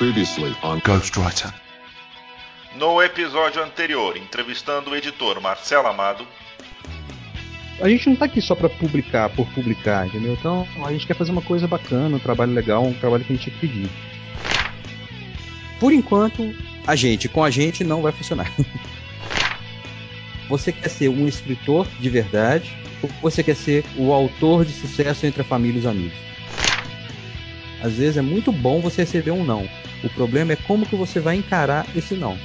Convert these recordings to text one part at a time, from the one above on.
Previously on Ghostwriter. No episódio anterior, entrevistando o editor Marcelo Amado. A gente não tá aqui só para publicar por publicar, entendeu? Então a gente quer fazer uma coisa bacana, um trabalho legal, um trabalho que a gente pedir. Por enquanto, a gente com a gente não vai funcionar. Você quer ser um escritor de verdade ou você quer ser o autor de sucesso entre a família e os amigos? Às vezes é muito bom você receber um não. O problema é como que você vai encarar esse não.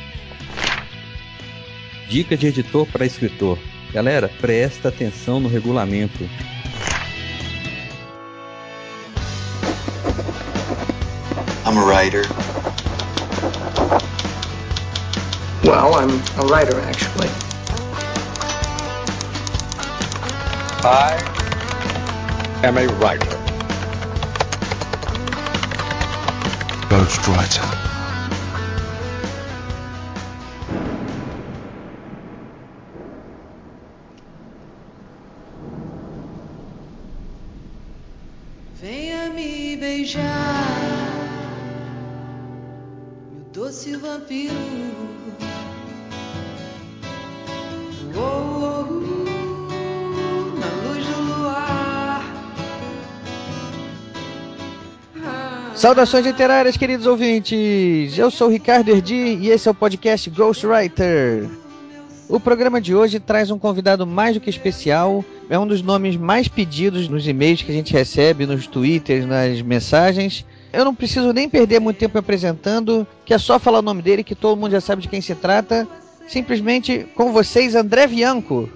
Dica de editor para escritor. Galera, presta atenção no regulamento. I'm a writer. Well, I'm a writer, actually. I am a writer. Ghostwriter. Venha me beijar, meu doce vampiro. Saudações literárias, queridos ouvintes! Eu sou Ricardo Erdi e esse é o podcast Ghostwriter. O programa de hoje traz um convidado mais do que especial. É um dos nomes mais pedidos nos e-mails que a gente recebe, nos twitters, nas mensagens. Eu não preciso nem perder muito tempo apresentando, que é só falar o nome dele que todo mundo já sabe de quem se trata. Simplesmente com vocês, André Bianco.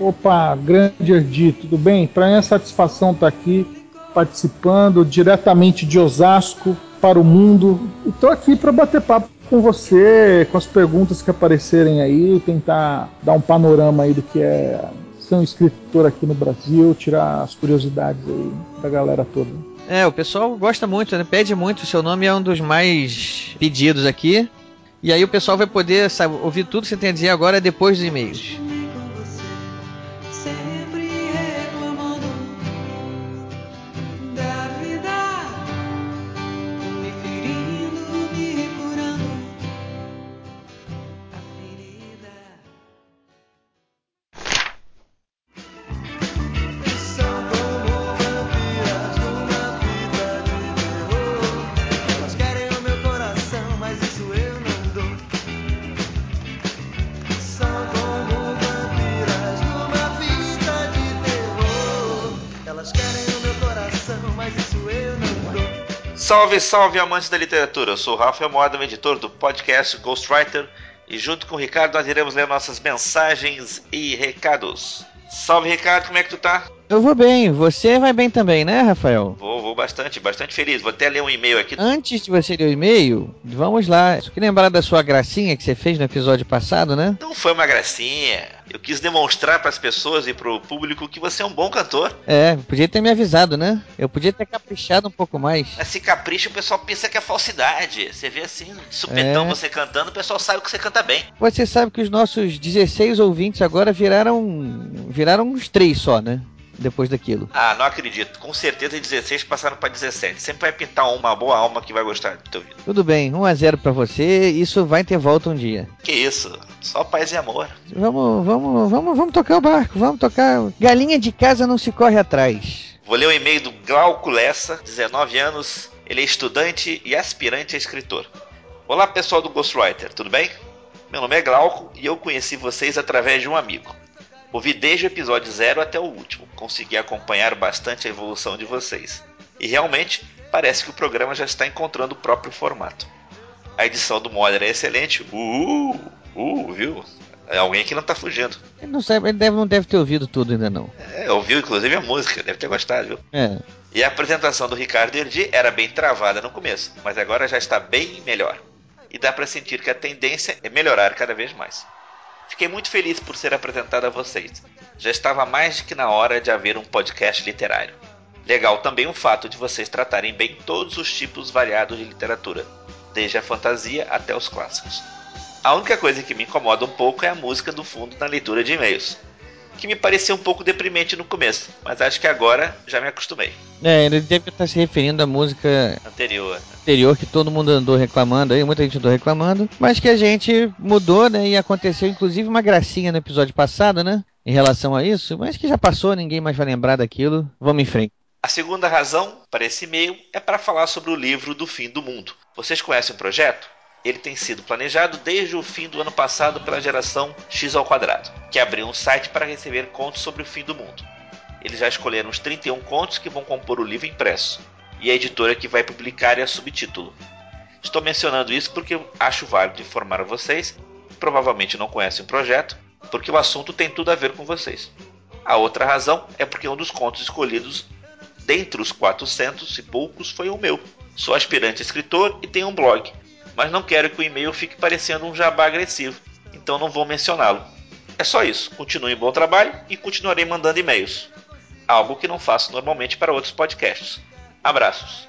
Opa, grande Erdi, tudo bem? Para mim é satisfação estar aqui participando diretamente de Osasco para o mundo. E tô aqui para bater papo com você, com as perguntas que aparecerem aí, tentar dar um panorama aí do que é ser um escritor aqui no Brasil, tirar as curiosidades aí da galera toda. É, o pessoal gosta muito, né? Pede muito, o seu nome é um dos mais pedidos aqui. E aí o pessoal vai poder sabe, ouvir tudo que você tem a dizer agora depois dos e-mails. Salve, salve, amantes da literatura! Eu sou o Rafael Moda, editor do podcast Ghostwriter, e junto com o Ricardo nós iremos ler nossas mensagens e recados. Salve, Ricardo, como é que tu tá? Eu vou bem, você vai bem também, né, Rafael? Vou, vou bastante, bastante feliz. Vou até ler um e-mail aqui. Antes de você ler o e-mail, vamos lá. Só que lembrar da sua gracinha que você fez no episódio passado, né? Não foi uma gracinha. Eu quis demonstrar para as pessoas e pro público que você é um bom cantor. É, podia ter me avisado, né? Eu podia ter caprichado um pouco mais. Esse capricho o pessoal pensa que é falsidade. Você vê assim, de supetão É. você cantando, o pessoal sabe que você canta bem. Você sabe que os nossos 16 ouvintes agora viraram. viraram uns três só, né? Depois daquilo. Ah, não acredito. Com certeza 16 passaram para 17. Sempre vai pintar uma boa alma que vai gostar do teu vídeo. Tudo bem, 1 a 0 pra você, isso vai ter volta um dia. Que isso? Só paz e amor. Vamos, vamos, vamos, vamos tocar o barco, vamos tocar. Galinha de casa não se corre atrás. Vou ler o e-mail do Glauco Lessa, 19 anos. Ele é estudante e aspirante a escritor. Olá pessoal do Ghostwriter, tudo bem? Meu nome é Glauco e eu conheci vocês através de um amigo. Ouvi desde o episódio 0 até o último, consegui acompanhar bastante a evolução de vocês. E realmente, parece que o programa já está encontrando o próprio formato. A edição do Moller é excelente. Uh, uh, viu? É alguém que não tá fugindo. Ele não sabe, ele deve, não deve ter ouvido tudo ainda não. É, ouviu inclusive a música, deve ter gostado, viu? É. E a apresentação do Ricardo Erdi era bem travada no começo, mas agora já está bem melhor. E dá para sentir que a tendência é melhorar cada vez mais. Fiquei muito feliz por ser apresentado a vocês. Já estava mais que na hora de haver um podcast literário. Legal também o fato de vocês tratarem bem todos os tipos variados de literatura, desde a fantasia até os clássicos. A única coisa que me incomoda um pouco é a música do fundo na leitura de e-mails. Que me pareceu um pouco deprimente no começo, mas acho que agora já me acostumei. É, ele deve estar se referindo à música Anterior. anterior que todo mundo andou reclamando aí, muita gente andou reclamando, mas que a gente mudou, né? E aconteceu inclusive uma gracinha no episódio passado, né? Em relação a isso, mas que já passou, ninguém mais vai lembrar daquilo. Vamos em frente. A segunda razão para esse e-mail é para falar sobre o livro do fim do mundo. Vocês conhecem o projeto? Ele tem sido planejado desde o fim do ano passado pela geração X ao quadrado, que abriu um site para receber contos sobre o fim do mundo. Eles já escolheram os 31 contos que vão compor o livro impresso, e a editora que vai publicar é a subtítulo. Estou mencionando isso porque acho válido informar a vocês, provavelmente não conhecem o projeto, porque o assunto tem tudo a ver com vocês. A outra razão é porque um dos contos escolhidos dentre os 400 e poucos foi o meu. Sou aspirante escritor e tenho um blog, mas não quero que o e-mail fique parecendo um jabá agressivo, então não vou mencioná-lo. É só isso, continue bom trabalho e continuarei mandando e-mails. Algo que não faço normalmente para outros podcasts. Abraços.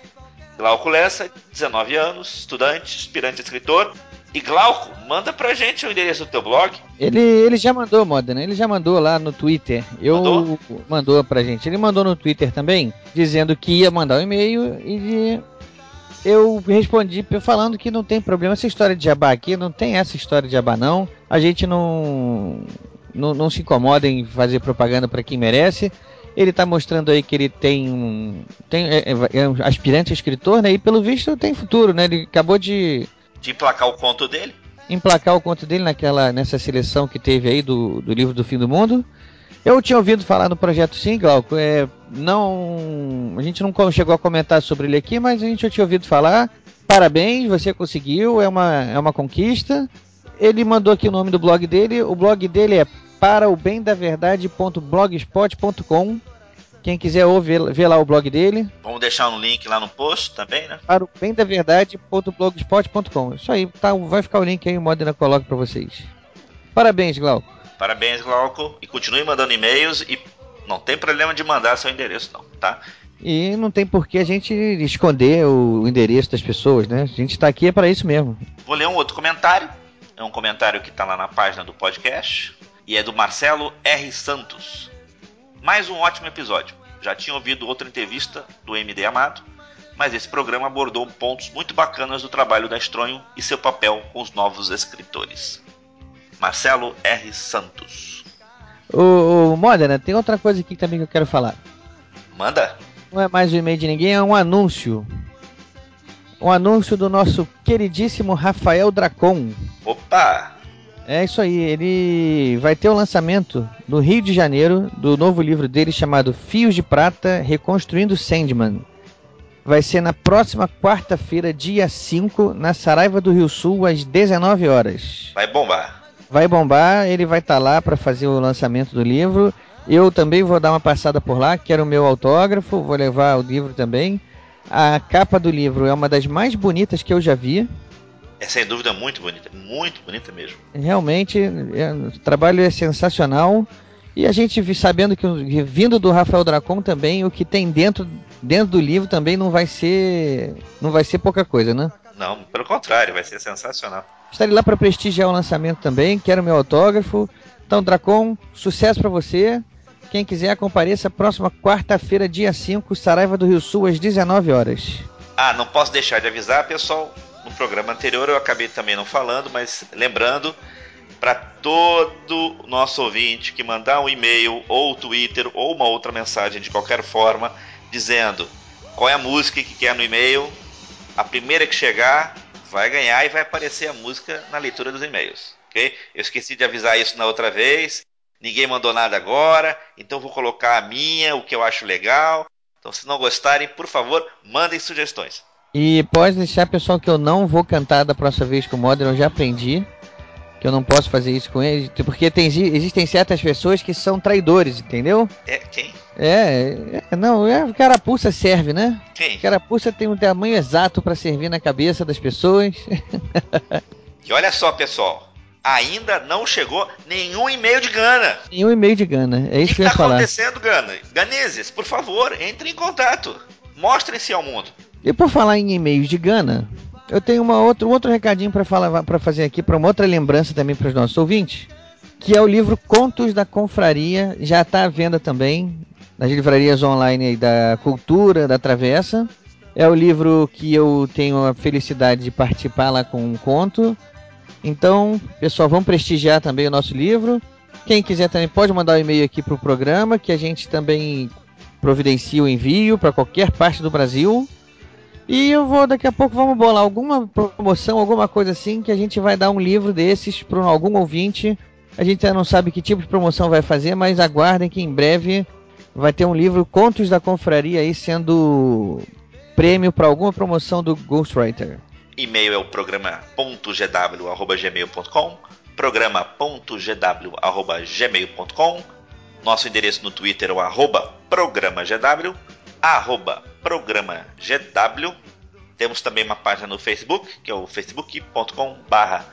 Glauco Lessa, 19 anos, estudante, aspirante escritor. E Glauco, manda pra gente o endereço do teu blog. Ele, ele já mandou, Modena, ele já mandou lá no Twitter. Eu Mandou? mandou pra gente. Ele mandou no Twitter também, dizendo que ia mandar o e-mail e eu respondi falando que não tem problema essa história de jabá aqui, não tem essa história de jabá não. A gente não não, não se incomoda em fazer propaganda pra quem merece. Ele tá mostrando aí que ele tem um tem é, é- é um aspirante a escritor, né? E pelo visto tem futuro, né? Ele acabou de De emplacar o conto dele. emplacar o conto dele naquela nessa seleção que teve aí do, do livro do fim do mundo. Eu tinha ouvido falar no projeto sim, Glauco. É, não, a gente não chegou a comentar sobre ele aqui, mas a gente já tinha ouvido falar. Parabéns, você conseguiu, é uma, é uma conquista. Ele mandou aqui o nome do blog dele. O blog dele é para o bem da verdade.blogspot.com. Quem quiser ouvir, ver lá o blog dele. Vamos deixar um link lá no post também, né? Para o bem da verdade.blogspot.com. Isso aí, tá, vai ficar o link aí, o Modena coloca para vocês. Parabéns, Glauco. Parabéns, Glauco. E continue mandando e-mails e não tem problema de mandar seu endereço, não, tá? E não tem por que a gente esconder o endereço das pessoas, né? A gente tá aqui é para isso mesmo. Vou ler um outro comentário. É um comentário que está lá na página do podcast. E é do Marcelo R. Santos. Mais um ótimo episódio. Já tinha ouvido outra entrevista do MD Amado, mas esse programa abordou pontos muito bacanas do trabalho da Estronho e seu papel com os novos escritores. Marcelo R. Santos. O, o Modena, tem outra coisa aqui também que eu quero falar. Manda. Não é mais um e-mail de ninguém, é um anúncio. Um anúncio do nosso queridíssimo Rafael Dracon. Opa! É isso aí, ele vai ter o lançamento no Rio de Janeiro do novo livro dele chamado Fios de Prata Reconstruindo Sandman. Vai ser na próxima quarta-feira, dia 5, na Saraiva do Rio Sul, às 19 horas. Vai bombar. Vai bombar, ele vai estar lá para fazer o lançamento do livro. Eu também vou dar uma passada por lá, quero o meu autógrafo, vou levar o livro também. A capa do livro é uma das mais bonitas que eu já vi. É sem dúvida muito bonita. Muito bonita mesmo. Realmente, é, o trabalho é sensacional. E a gente sabendo que vindo do Rafael Dracon também, o que tem dentro, dentro do livro também não vai ser não vai ser pouca coisa, né? Não, pelo contrário, vai ser sensacional. Estarei lá para prestigiar o lançamento também, quero meu autógrafo. Então, Dracon, sucesso para você. Quem quiser, compareça próxima quarta-feira, dia 5, Saraiva do Rio Sul, às 19 horas. Ah, não posso deixar de avisar, pessoal. No programa anterior eu acabei também não falando, mas lembrando para todo nosso ouvinte que mandar um e-mail ou Twitter ou uma outra mensagem de qualquer forma dizendo qual é a música que quer no e-mail, a primeira que chegar vai ganhar e vai aparecer a música na leitura dos e-mails, ok? Eu esqueci de avisar isso na outra vez. Ninguém mandou nada agora, então vou colocar a minha, o que eu acho legal. Então, se não gostarem, por favor, mandem sugestões. E pode deixar, pessoal, que eu não vou cantar da próxima vez com o Modern, eu já aprendi. Que eu não posso fazer isso com eles, porque tem, existem certas pessoas que são traidores, entendeu? É, quem? É, é não, é, carapuça serve, né? Quem? Carapuça tem um tamanho exato para servir na cabeça das pessoas. E olha só, pessoal, ainda não chegou nenhum e-mail de Gana. e um e-mail de Gana, é O isso que que eu ia está falar. acontecendo, Gana? Ganezes, por favor, entre em contato. Mostrem-se ao mundo. E por falar em e-mails de Gana, eu tenho uma outra, um outro recadinho para falar para fazer aqui, para uma outra lembrança também para os nossos ouvintes. que é o livro Contos da Confraria, já está à venda também nas livrarias online da Cultura, da Travessa. É o livro que eu tenho a felicidade de participar lá com um conto. Então, pessoal, vamos prestigiar também o nosso livro. Quem quiser também pode mandar um e-mail aqui para o programa, que a gente também providencia o envio para qualquer parte do Brasil. E eu vou, daqui a pouco, vamos bolar alguma promoção, alguma coisa assim, que a gente vai dar um livro desses para algum ouvinte. A gente ainda não sabe que tipo de promoção vai fazer, mas aguardem que em breve vai ter um livro Contos da Confraria aí sendo prêmio para alguma promoção do Ghostwriter. E-mail é o programa.gw.gmail.com programa.gw.gmail.com Nosso endereço no Twitter é o arroba programagw arroba programagw Temos também uma página no Facebook, que é o facebook.com barra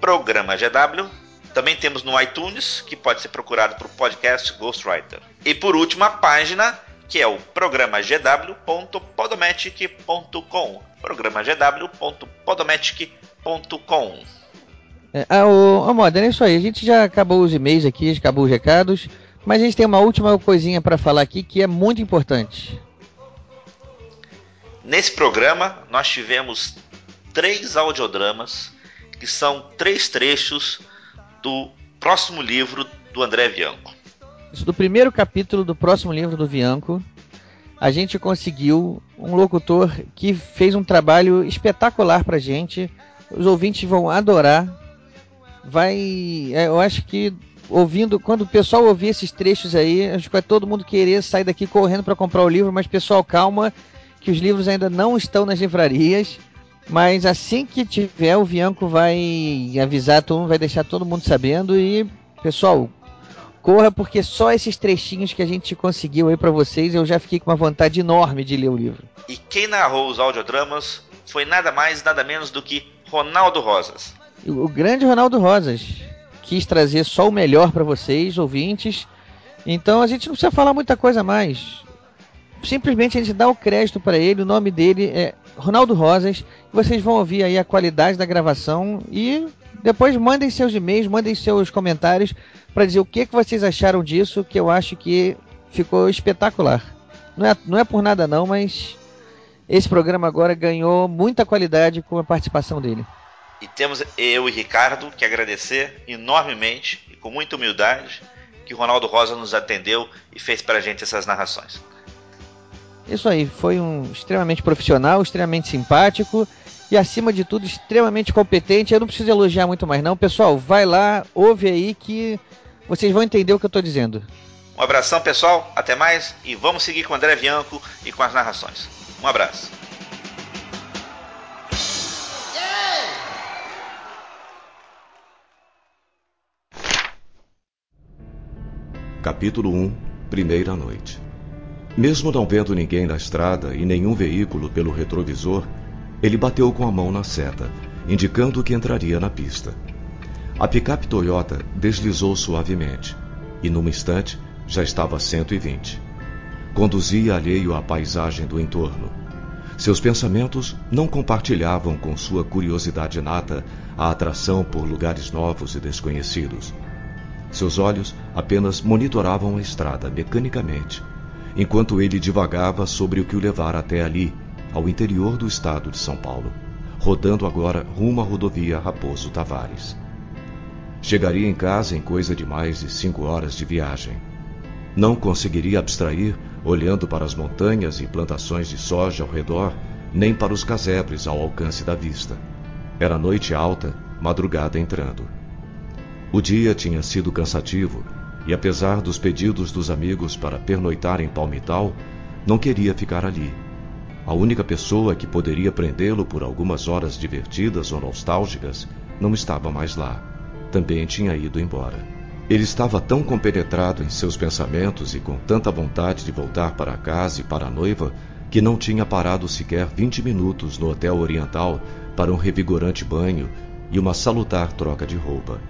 programagw também temos no iTunes, que pode ser procurado por podcast Ghostwriter. E por último, a página que é o programagw.podomatic.com. programagw.podomatic.com. É, ah, o, Modern, é isso aí. A gente já acabou os e-mails aqui, acabou os recados, mas a gente tem uma última coisinha para falar aqui que é muito importante. Nesse programa, nós tivemos três audiodramas que são três trechos do próximo livro do André Bianco. Do primeiro capítulo do próximo livro do Bianco, a gente conseguiu um locutor que fez um trabalho espetacular pra gente. Os ouvintes vão adorar. Vai, é, eu acho que ouvindo, quando o pessoal ouvir esses trechos aí, acho que vai todo mundo querer sair daqui correndo para comprar o livro, mas pessoal, calma, que os livros ainda não estão nas livrarias. Mas assim que tiver, o Bianco vai avisar todo mundo, vai deixar todo mundo sabendo. E, pessoal, corra, porque só esses trechinhos que a gente conseguiu aí para vocês, eu já fiquei com uma vontade enorme de ler o livro. E quem narrou os audiodramas foi nada mais, nada menos do que Ronaldo Rosas. O grande Ronaldo Rosas quis trazer só o melhor para vocês, ouvintes. Então a gente não precisa falar muita coisa mais. Simplesmente a gente dá o crédito para ele, o nome dele é Ronaldo Rosas. Vocês vão ouvir aí a qualidade da gravação e depois mandem seus e-mails, mandem seus comentários para dizer o que, que vocês acharam disso, que eu acho que ficou espetacular. Não é, não é por nada não, mas esse programa agora ganhou muita qualidade com a participação dele. E temos eu e Ricardo que agradecer enormemente e com muita humildade que Ronaldo Rosa nos atendeu e fez para a gente essas narrações. Isso aí, foi um extremamente profissional, extremamente simpático e acima de tudo extremamente competente. Eu não preciso elogiar muito mais não, pessoal. Vai lá, ouve aí que vocês vão entender o que eu estou dizendo. Um abração, pessoal. Até mais e vamos seguir com o André Bianco e com as narrações. Um abraço. Capítulo 1 Primeira Noite Mesmo não vendo ninguém na estrada e nenhum veículo pelo retrovisor, ele bateu com a mão na seta, indicando que entraria na pista. A picape Toyota deslizou suavemente e, num instante, já estava a 120. Conduzia alheio à paisagem do entorno. Seus pensamentos não compartilhavam com sua curiosidade inata a atração por lugares novos e desconhecidos. Seus olhos apenas monitoravam a estrada mecanicamente, enquanto ele divagava sobre o que o levara até ali, ao interior do estado de São Paulo, rodando agora rumo à rodovia Raposo Tavares. Chegaria em casa em coisa de mais de cinco horas de viagem. Não conseguiria abstrair olhando para as montanhas e plantações de soja ao redor, nem para os casebres ao alcance da vista. Era noite alta, madrugada entrando. O dia tinha sido cansativo e, apesar dos pedidos dos amigos para pernoitar em Palmital, não queria ficar ali. A única pessoa que poderia prendê-lo por algumas horas divertidas ou nostálgicas não estava mais lá. Também tinha ido embora. Ele estava tão compenetrado em seus pensamentos e com tanta vontade de voltar para casa e para a noiva que não tinha parado sequer vinte minutos no Hotel Oriental para um revigorante banho e uma salutar troca de roupa.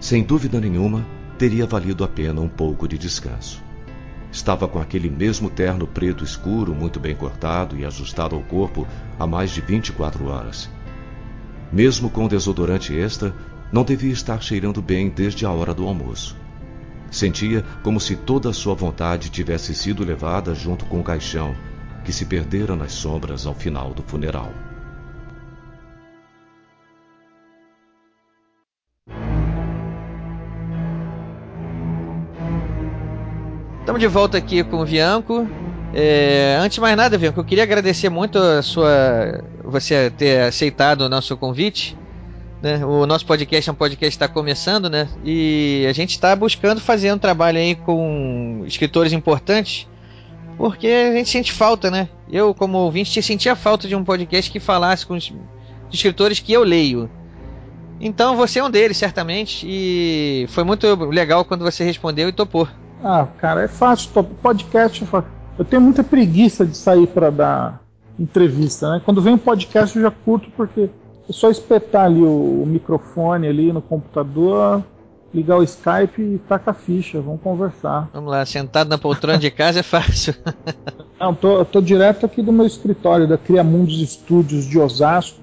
Sem dúvida nenhuma, teria valido a pena um pouco de descanso. Estava com aquele mesmo terno preto escuro, muito bem cortado e ajustado ao corpo há mais de 24 horas. Mesmo com desodorante extra, Não devia estar cheirando bem desde a hora do almoço. Sentia como se toda a sua vontade tivesse sido levada junto com o caixão, que se perdera nas sombras ao final do funeral. Estamos de volta aqui com o Bianco. É, antes de mais nada, Bianco, eu queria agradecer muito a sua você ter aceitado o nosso convite. Né? O nosso podcast é um podcast está começando, né? E a gente está buscando fazer um trabalho aí com escritores importantes, porque a gente sente falta, né? Eu, como ouvinte, sentia falta de um podcast que falasse com os escritores que eu leio. Então você é um deles, certamente, e foi muito legal quando você respondeu e topou. Ah, cara, é fácil. Podcast, eu tenho muita preguiça de sair para dar entrevista, né? Quando vem um podcast eu já curto porque é só espetar ali o, microfone ali no computador, ligar o Skype e tacar a ficha, vamos conversar. Vamos lá, sentado na poltrona de casa é fácil. Não, tô, tô direto aqui do meu escritório da Criamundos Estúdios de Osasco,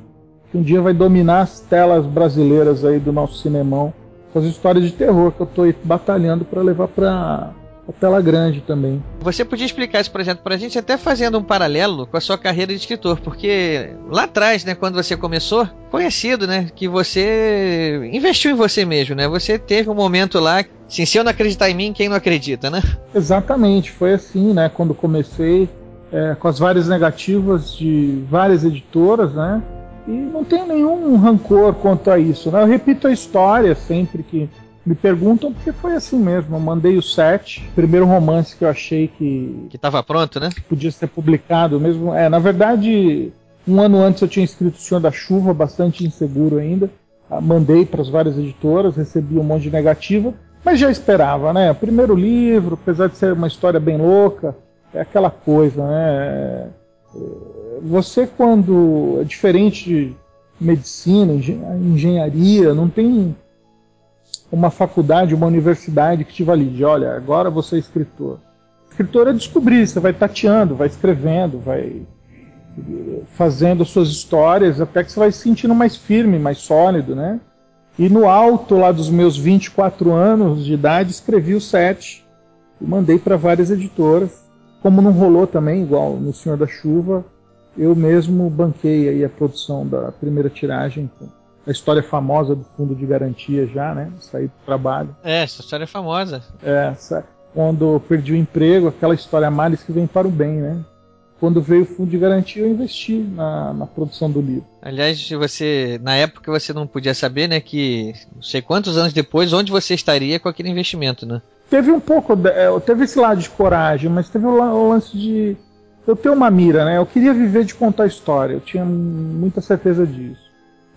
que um dia vai dominar as telas brasileiras aí do nosso cinemão com as histórias de terror que eu estou batalhando para levar para a tela grande também. Você podia explicar esse projeto para a gente, até fazendo um paralelo com a sua carreira de escritor, porque lá atrás, né, quando você começou, conhecido, né, que você investiu em você mesmo, né? Você teve um momento lá, assim, se eu não acreditar em mim, quem não acredita, né? Exatamente, foi assim, né? Quando comecei é, com as várias negativas de várias editoras, né? E não tenho nenhum rancor quanto a isso. Né? Eu repito a história sempre que me perguntam, porque foi assim mesmo. Eu mandei o set, primeiro romance que eu achei que. Que estava pronto, né? Podia ser publicado mesmo. É, na verdade, um ano antes eu tinha escrito O Senhor da Chuva, bastante inseguro ainda. Ah, mandei para as várias editoras, recebi um monte de negativa, mas já esperava, né? O primeiro livro, apesar de ser uma história bem louca, é aquela coisa, né? Você quando é diferente de medicina, engenharia, não tem uma faculdade, uma universidade que te valide. Olha, agora você é escritor. Escritor é descobrir, você vai tateando, vai escrevendo, vai fazendo as suas histórias até que você vai se sentindo mais firme, mais sólido, né? E no alto lá dos meus 24 anos de idade, escrevi o set e mandei para várias editoras. Como não rolou também, igual no Senhor da Chuva, eu mesmo banquei aí a produção da primeira tiragem a história famosa do fundo de garantia já, né? Saí do trabalho. É, essa história é famosa. É, quando perdi o emprego, aquela história males que vem para o bem, né? Quando veio o fundo de garantia, eu investi na, na produção do livro. Aliás, você na época você não podia saber, né, que não sei quantos anos depois, onde você estaria com aquele investimento, né? Teve um pouco, é, teve esse lado de coragem, mas teve o lance de eu ter uma mira, né? Eu queria viver de contar história, eu tinha muita certeza disso.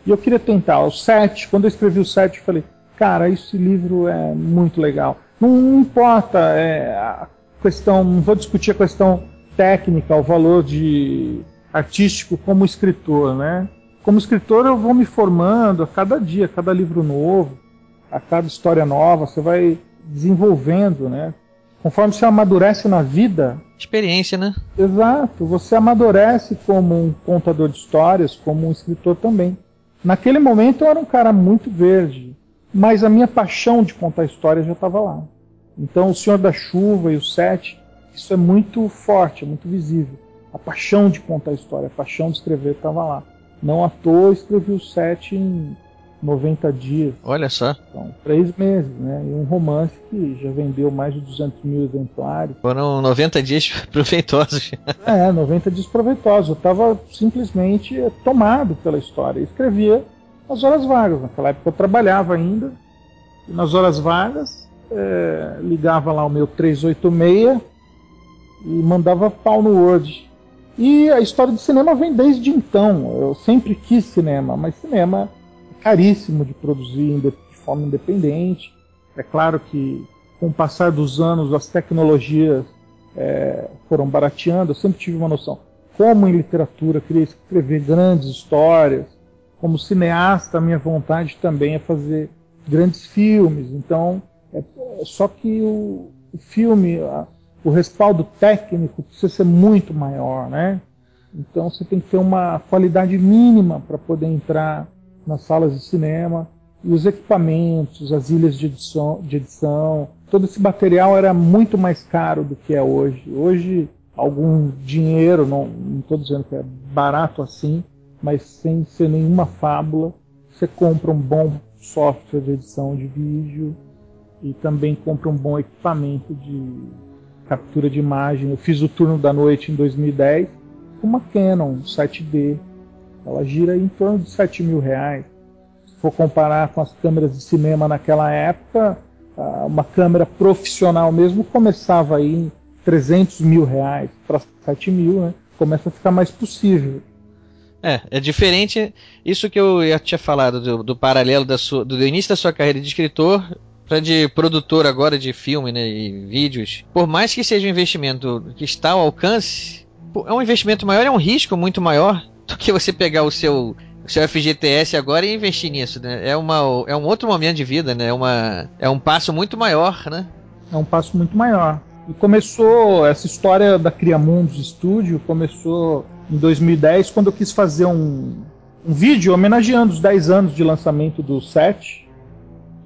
E eu queria tentar. O 7, quando eu escrevi o 7, eu falei, cara, esse livro é muito legal. Não, não importa é, a questão, não vou discutir a questão técnica, o valor de artístico como escritor, né? Como escritor eu vou me formando a cada dia, a cada livro novo, a cada história nova, você vai desenvolvendo, né? Conforme você amadurece na vida. Experiência, né? Exato. Você amadurece como um contador de histórias, como um escritor também. Naquele momento eu era um cara muito verde, mas a minha paixão de contar histórias já estava lá. Então, O Senhor da Chuva e o Sete, isso é muito forte, é muito visível. A paixão de contar história, a paixão de escrever estava lá. Não à toa escrevi o Sete em 90 dias. Olha só. Então, três meses, né? E um romance que já vendeu mais de 200 mil exemplares. Foram 90 dias proveitosos. é, 90 dias proveitosos. Eu estava simplesmente tomado pela história. Eu escrevia nas horas vagas. Naquela época eu trabalhava ainda. E nas horas vagas, é, ligava lá o meu 386 e mandava pau no Word. E a história do cinema vem desde então. Eu sempre quis cinema, mas cinema caríssimo de produzir de forma independente. É claro que, com o passar dos anos, as tecnologias é, foram barateando. Eu sempre tive uma noção. Como em literatura, queria escrever grandes histórias. Como cineasta, a minha vontade também é fazer grandes filmes. Então, é só que o, o filme, a, o respaldo técnico precisa ser muito maior, né? Então você tem que ter uma qualidade mínima para poder entrar nas salas de cinema. E os equipamentos, as ilhas de edição, de edição, todo esse material era muito mais caro do que é hoje. Hoje, algum dinheiro, não estou dizendo que é barato assim, mas sem ser nenhuma fábula, você compra um bom software de edição de vídeo e também compra um bom equipamento de captura de imagem. Eu fiz o turno da noite em 2010 com uma Canon 7D. Ela gira em torno de 7 mil reais. Se for comparar com as câmeras de cinema naquela época, uma câmera profissional mesmo começava aí em 300 mil reais para 7 mil, né? Começa a ficar mais possível. É, é diferente. Isso que eu já tinha falado do, do paralelo da sua, do início da sua carreira de escritor para de produtor agora de filme né, e vídeos. Por mais que seja um investimento que está ao alcance, é um investimento maior, é um risco muito maior do que você pegar o seu o seu FGTS agora e investir nisso, né? É, uma, é um outro momento de vida, né? É, uma, é um passo muito maior, né? É um passo muito maior. E começou essa história da Criamundos Studio começou em 2010 quando eu quis fazer um, um vídeo homenageando os 10 anos de lançamento do set.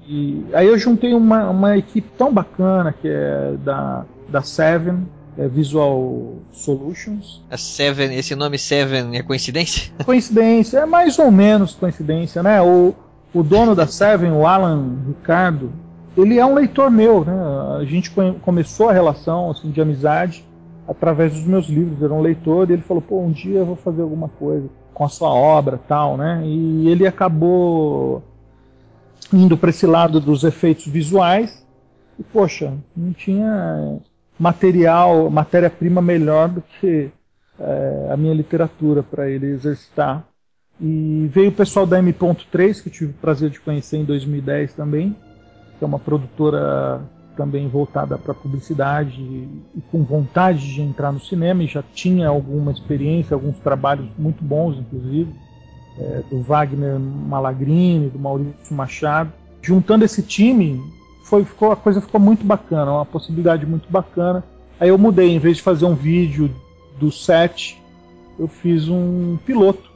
E aí eu juntei uma, uma equipe tão bacana que é da, da Seven, é Visual Solutions. A Seven, esse nome Seven é coincidência? Coincidência, é mais ou menos coincidência, né? O, o dono da Seven, o Alan Ricardo, ele é um leitor meu, né? A gente começou a relação assim, de amizade através dos meus livros. Ele era um leitor e ele falou: pô, um dia eu vou fazer alguma coisa com a sua obra, tal, né? E ele acabou indo para esse lado dos efeitos visuais. E poxa, não tinha material, matéria-prima melhor do que é, a minha literatura para ele exercitar. E veio o pessoal da M.3, que eu tive o prazer de conhecer em 2010 também, que é uma produtora também voltada para publicidade e com vontade de entrar no cinema e já tinha alguma experiência, alguns trabalhos muito bons, inclusive, é, do Wagner Malagrini, do Maurício Machado. Juntando esse time, foi, ficou, a coisa ficou muito bacana, uma possibilidade muito bacana. Aí eu mudei, em vez de fazer um vídeo do set, eu fiz um piloto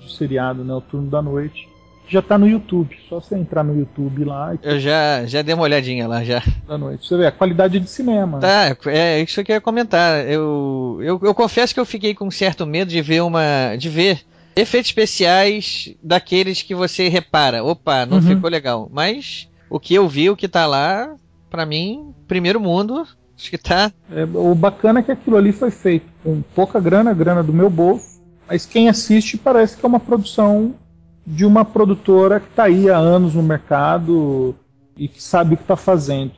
de seriado, né, o Turno da Noite, que já está no YouTube. Só você entrar no YouTube lá. Eu já, já dei uma olhadinha lá já. Da noite. Você vê a qualidade de cinema. Tá, é isso que eu ia comentar. Eu, eu, eu confesso que eu fiquei com certo medo de ver uma. de ver efeitos especiais daqueles que você repara. Opa, não uhum. ficou legal. Mas o que eu vi, o que tá lá, para mim, primeiro mundo, acho que tá. É, o bacana é que aquilo ali foi feito com pouca grana, grana do meu bolso, mas quem assiste parece que é uma produção de uma produtora que está aí há anos no mercado e que sabe o que está fazendo.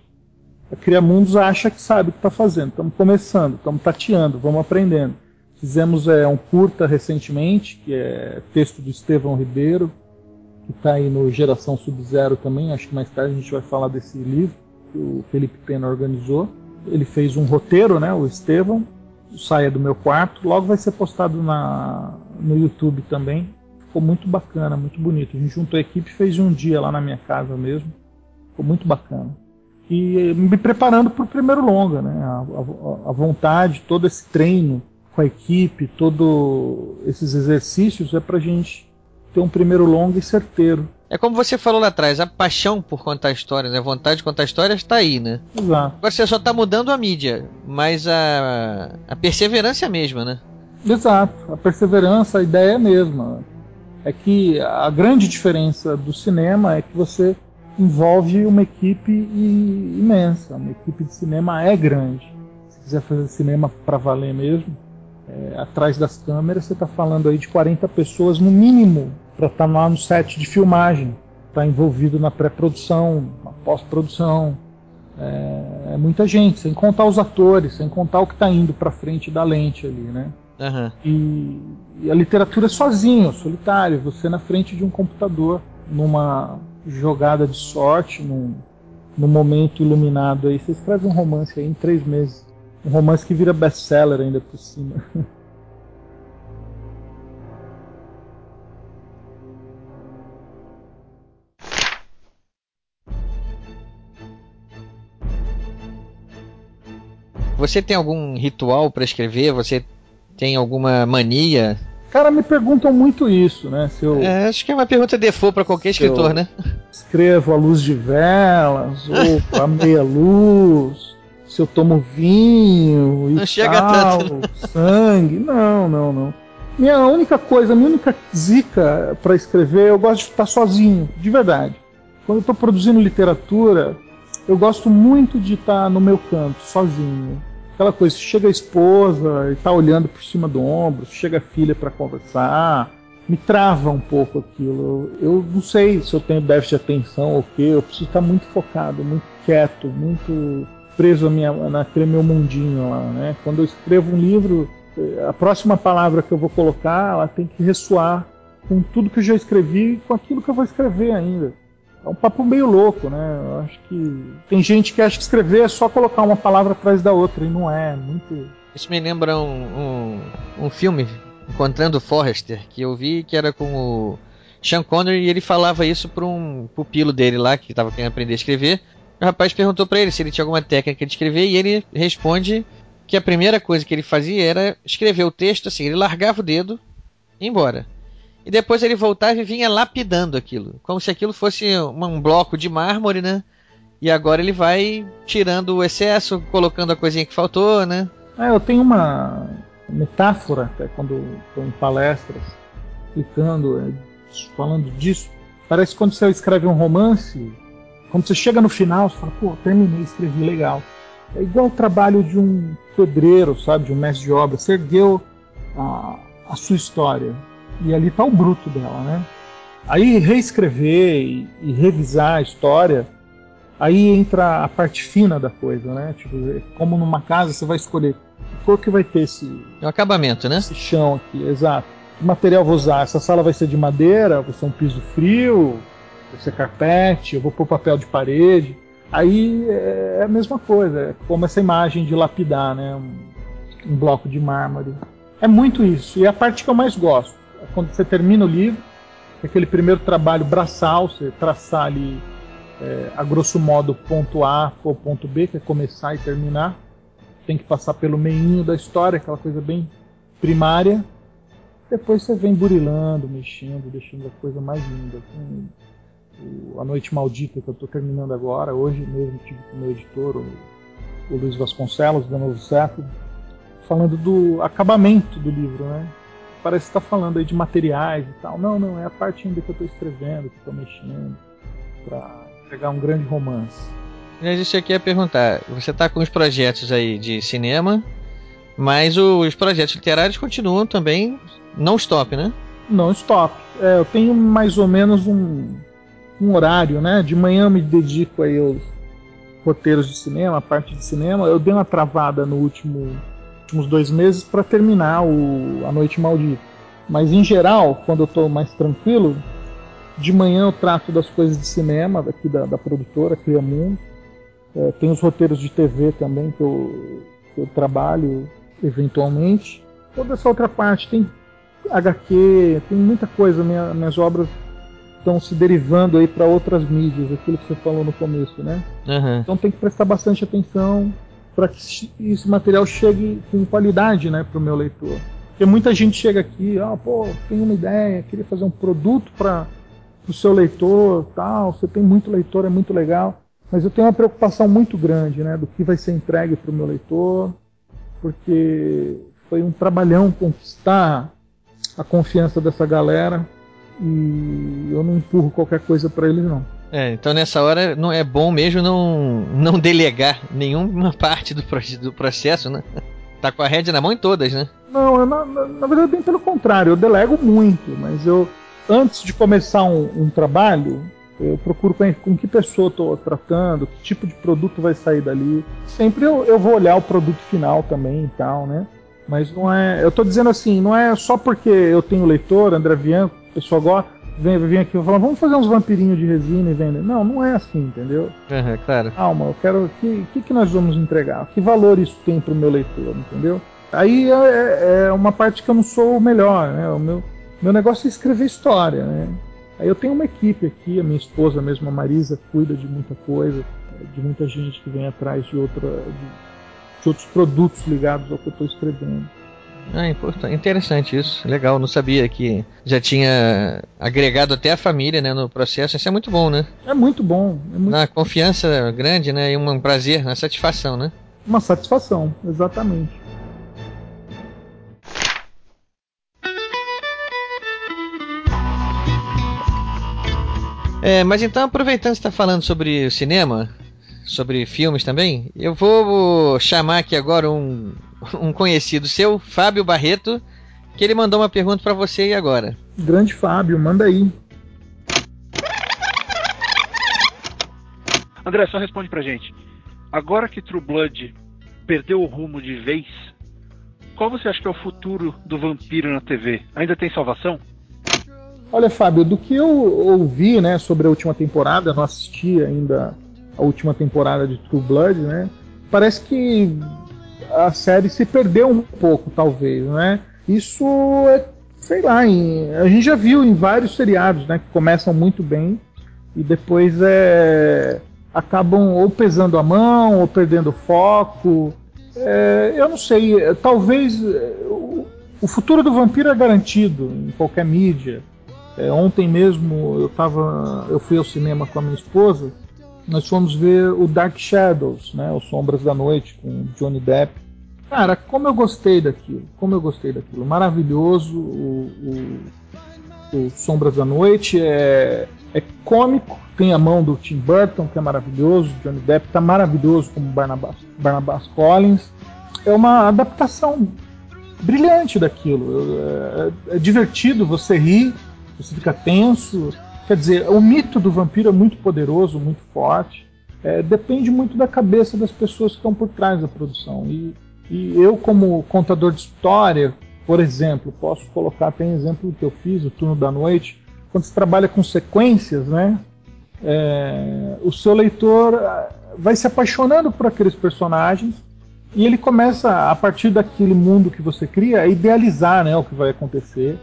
A Criamundos acha que sabe o que está fazendo. Estamos começando, estamos tateando, vamos aprendendo. Fizemos é, um curta recentemente, que é texto do Estevão Ribeiro, que está aí no Geração Sub-Zero também. Acho que mais tarde a gente vai falar desse livro que o Felipe Pena organizou. Ele fez um roteiro, né, o Estevão, saia do meu quarto. Logo vai ser postado na, no YouTube também. Ficou muito bacana, muito bonito. A gente juntou a equipe e fez um dia lá na minha casa mesmo. Ficou muito bacana. E me preparando para o primeiro longa, né? A, a, a vontade, todo esse treino com a equipe, todos esses exercícios é para gente ter um primeiro longo e certeiro. É como você falou lá atrás, a paixão por contar histórias, né? a vontade de contar histórias está aí, né? Exato. Agora você só está mudando a mídia, mas a, a perseverança é a mesma, né? Exato, a perseverança, a ideia é a mesma. É que a grande diferença do cinema é que você envolve uma equipe imensa. Uma equipe de cinema é grande. Se quiser fazer cinema para valer mesmo, é, atrás das câmeras, você está falando aí de 40 pessoas no mínimo para estar tá lá no set de filmagem, está envolvido na pré-produção, na pós-produção. É, é, muita gente, sem contar os atores, sem contar o que está indo para frente da lente ali, né? Uhum. E, e, a literatura é sozinho, solitário, você na frente de um computador, numa jogada de sorte, num, num momento iluminado aí, você escreve um romance aí em três meses. Um romance que vira best-seller ainda por cima. Você tem algum ritual para escrever? Você tem alguma mania? Cara, me perguntam muito isso, né? Se eu, é, acho que é uma pergunta default para qualquer escritor, né? escrevo à luz de velas, ou à meia luz, se eu tomo vinho e Não chega tal, tanto. sangue. Não, não, não. Minha única coisa, minha única zica para escrever, eu gosto de estar sozinho, de verdade. Quando eu estou produzindo literatura, eu gosto muito de estar no meu canto, sozinho. Aquela coisa, chega a esposa e tá olhando por cima do ombro, chega a filha para conversar, me trava um pouco aquilo. Eu não sei se eu tenho déficit de atenção ou o quê, eu preciso estar muito focado, muito quieto, muito preso naquele meu mundinho lá, né? Quando eu escrevo um livro, eh, a próxima palavra que eu vou colocar, ela tem que ressoar com tudo que eu já escrevi e com aquilo que eu vou escrever ainda. É um papo meio louco, né? Eu acho que tem gente que acha que escrever é só colocar uma palavra atrás da outra e não é, muito Isso me lembra um, um, um filme, Encontrando Forrester, que eu vi que era com o Sean Connery e ele falava isso para um pupilo dele lá, que estava querendo aprender a escrever. O rapaz perguntou para ele se ele tinha alguma técnica de escrever e ele responde que a primeira coisa que ele fazia era escrever o texto assim, ele largava o dedo e ia embora. E depois ele voltava e vinha lapidando aquilo, como se aquilo fosse um, bloco de mármore, né? E agora ele vai tirando o excesso, colocando a coisinha que faltou, né? É, eu tenho uma metáfora, até quando estou em palestras, explicando, é, falando disso. Parece quando você escreve um romance, quando você chega no final, você fala, pô, terminei, escrevi legal. É igual o trabalho de um pedreiro, sabe, de um mestre de obra. Você ergueu a, a sua história e ali está o bruto dela, né? Aí reescrever e, e revisar a história Aí entra a parte fina da coisa, né? Tipo, como numa casa você vai escolher que cor que vai ter esse, É o acabamento, né? esse chão aqui, exato. Que material vou usar? Essa sala vai ser de madeira, vai ser um piso frio, vai ser carpete, eu vou pôr papel de parede. Aí é a mesma coisa, é como essa imagem de lapidar, né? Um, um bloco de mármore. É muito isso, e é a parte que eu mais gosto. Quando você termina o livro, aquele primeiro trabalho braçal, você traçar ali é, a grosso modo ponto A ou ponto B, que é começar e terminar. Tem que passar pelo meinho da história, aquela coisa bem primária. Depois você vem burilando, mexendo, deixando a coisa mais linda. Tem o A Noite Maldita, que eu estou terminando agora. Hoje mesmo tive com o meu editor, o, o Luiz Vasconcelos, da Novo Século, falando do acabamento do livro, né? Parece que está falando aí de materiais e tal. Não, não, é a parte ainda que eu estou escrevendo, que estou mexendo, para pegar um grande romance. Mas isso aqui é perguntar. Você tá com os projetos aí de cinema, mas os projetos literários continuam também não stop, né? Não stop. É, eu tenho mais ou menos um, um horário, né? De manhã eu me dedico aí aos roteiros de cinema, a parte de cinema. Eu dei uma travada no último últimos dois meses para terminar o A Noite Maldita. Mas em geral, quando eu estou mais tranquilo, de manhã eu trato das coisas de cinema daqui da, da produtora Cria Mundo. É, tem os roteiros de TV também que eu, que eu trabalho eventualmente. Toda essa outra parte tem HQ, tem muita coisa. Minha, minhas obras estão se derivando aí para outras mídias, aquilo que você falou no começo, né? Uhum. Então tem que prestar bastante atenção para que esse material chegue com qualidade, né, para o meu leitor. Porque muita gente chega aqui, ah, pô, tem uma ideia, queria fazer um produto para o seu leitor, tal. Você tem muito leitor, é muito legal. Mas eu tenho uma preocupação muito grande, né, do que vai ser entregue para o meu leitor, porque foi um trabalhão conquistar a confiança dessa galera e eu não empurro qualquer coisa para eles não. É, então nessa hora não é bom mesmo não, não delegar nenhuma parte do, do processo, né? Tá com a rédea na mão em todas, né? Não, eu, na, na, verdade, bem pelo contrário, eu delego muito, mas eu, antes de começar um, um trabalho, eu procuro com, com que pessoa estou tratando, que tipo de produto vai sair dali. Sempre eu, eu vou olhar o produto final também e tal, né? Mas não é. Eu tô dizendo assim, não é só porque eu tenho leitor, André Bianco, o pessoal gosta, vem, vem aqui e fala, vamos fazer uns vampirinhos de resina e vender. Não, não é assim, entendeu? Uhum, claro. Calma, eu quero. O que, que, que nós vamos entregar? Que valor isso tem para o meu leitor, entendeu? Aí é, é uma parte que eu não sou o melhor, né? O meu, meu negócio é escrever história, né? Aí eu tenho uma equipe aqui, a minha esposa mesmo, a Marisa, cuida de muita coisa, de muita gente que vem atrás de outra. De, de outros produtos ligados ao que eu estou escrevendo. Ah, importante. interessante isso. Legal, não sabia que já tinha agregado até a família né, no processo. Isso é muito bom, né? É muito bom. É muito... Uma confiança grande, né? E um prazer, uma satisfação, né? Uma satisfação, exatamente. É, mas então, aproveitando que você está falando sobre o cinema, sobre filmes também, eu vou chamar aqui agora um, um conhecido seu, Fábio Barreto, que ele mandou uma pergunta para você aí agora. Grande Fábio, manda aí. André, só responde pra gente. Agora que True Blood perdeu o rumo de vez, qual você acha que é o futuro do vampiro na TV? Ainda tem salvação? Olha, Fábio, do que eu ouvi, né, sobre a última temporada, não assisti ainda a última temporada de True Blood, né? Parece que a série se perdeu um pouco, talvez, né? Isso é, sei lá, em, a gente já viu em vários seriados, né, que começam muito bem e depois é, acabam ou pesando a mão ou perdendo foco. É, eu não sei, talvez o, o futuro do vampiro é garantido em qualquer mídia. É, ontem mesmo eu tava, eu fui ao cinema com a minha esposa. Nós fomos ver o Dark Shadows, né, Os Sombras da Noite com Johnny Depp. Cara, como eu gostei daquilo, como eu gostei daquilo, maravilhoso. O, o, o Sombras da Noite é, é cômico, tem a mão do Tim Burton que é maravilhoso, Johnny Depp tá maravilhoso como Barnabas, Barnabas Collins. É uma adaptação brilhante daquilo. É, é divertido, você ri você fica tenso. Quer dizer, o mito do vampiro é muito poderoso, muito forte. É, depende muito da cabeça das pessoas que estão por trás da produção. E, e eu, como contador de história, por exemplo, posso colocar, tem exemplo que eu fiz, o turno da noite, quando você trabalha com sequências, né? É, o seu leitor ah, vai se apaixonando por aqueles personagens e ele começa, a partir daquele mundo que você cria, a idealizar né, o que vai acontecer.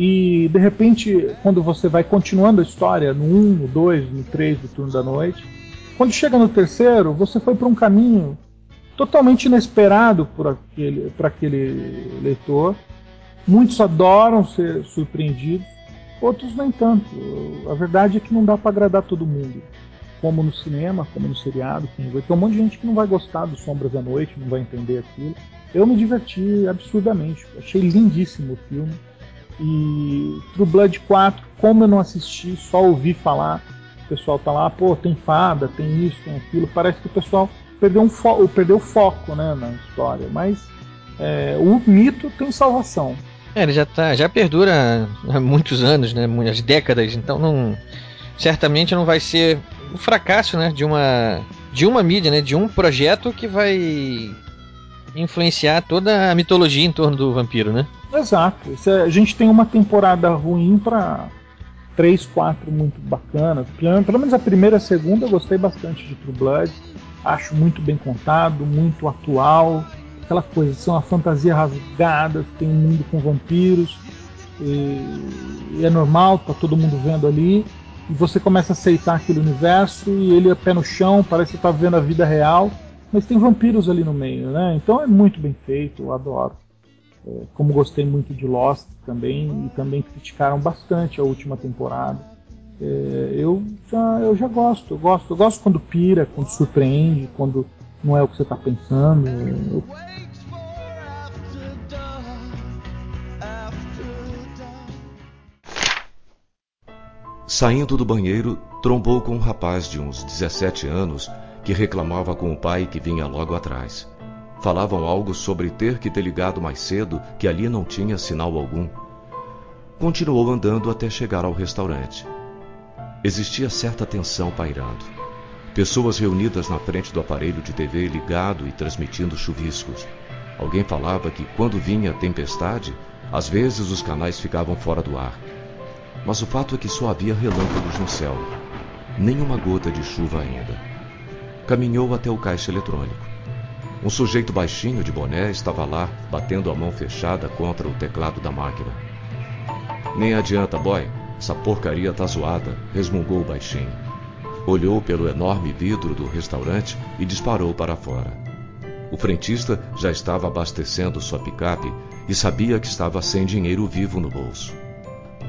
E de repente, quando você vai continuando a história no 1, no 2, no 3 do turno da noite, quando chega no terceiro, você foi para um caminho totalmente inesperado por aquele, aquele leitor. Muitos adoram ser surpreendidos, outros nem tanto. A verdade é que não dá para agradar todo mundo. Como no cinema, como no seriado, tem um monte de gente que não vai gostar do Sombras da Noite, não vai entender aquilo. Eu me diverti absurdamente, achei lindíssimo o filme. E True Blood 4, como eu não assisti, só ouvi falar, o pessoal tá lá, pô, tem fada, tem isso, tem aquilo, parece que o pessoal perdeu, um fo perdeu foco né, na história, mas é, o mito tem salvação. É, ele já, tá, já perdura há muitos anos, né, muitas décadas, então não, certamente não vai ser o fracasso né, de, uma, de uma mídia, né, de um projeto que vai influenciar toda a mitologia em torno do vampiro, né? Exato. É, a gente tem uma temporada ruim para três, quatro muito bacanas. Pelo menos a primeira e a segunda eu gostei bastante de True Blood. Acho muito bem contado, muito atual. Aquela coisa, são uma fantasia rasgada, tem um mundo com vampiros. E, e é normal, tá todo mundo vendo ali. E você começa a aceitar aquele universo e ele é pé no chão, parece que tá vendo a vida real. Mas tem vampiros ali no meio, né? Então é muito bem feito, eu adoro. É, como gostei muito de Lost também, e também criticaram bastante a última temporada. É, eu, já, eu já gosto, eu gosto. Eu gosto quando pira, quando surpreende, quando não é o que você está pensando. Eu... Saindo do banheiro, trombou com um rapaz de uns 17 anos que reclamava com o pai que vinha logo atrás. Falavam algo sobre ter que ter ligado mais cedo, que ali não tinha sinal algum. Continuou andando até chegar ao restaurante. Existia certa tensão pairando. Pessoas reunidas na frente do aparelho de TV ligado e transmitindo chuviscos. Alguém falava que quando vinha tempestade, às vezes os canais ficavam fora do ar. Mas o fato é que só havia relâmpagos no céu. Nenhuma gota de chuva ainda caminhou até o caixa eletrônico. Um sujeito baixinho de boné estava lá, batendo a mão fechada contra o teclado da máquina. Nem adianta, boy. Essa porcaria tá zoada, resmungou o baixinho. Olhou pelo enorme vidro do restaurante e disparou para fora. O frentista já estava abastecendo sua picape e sabia que estava sem dinheiro vivo no bolso.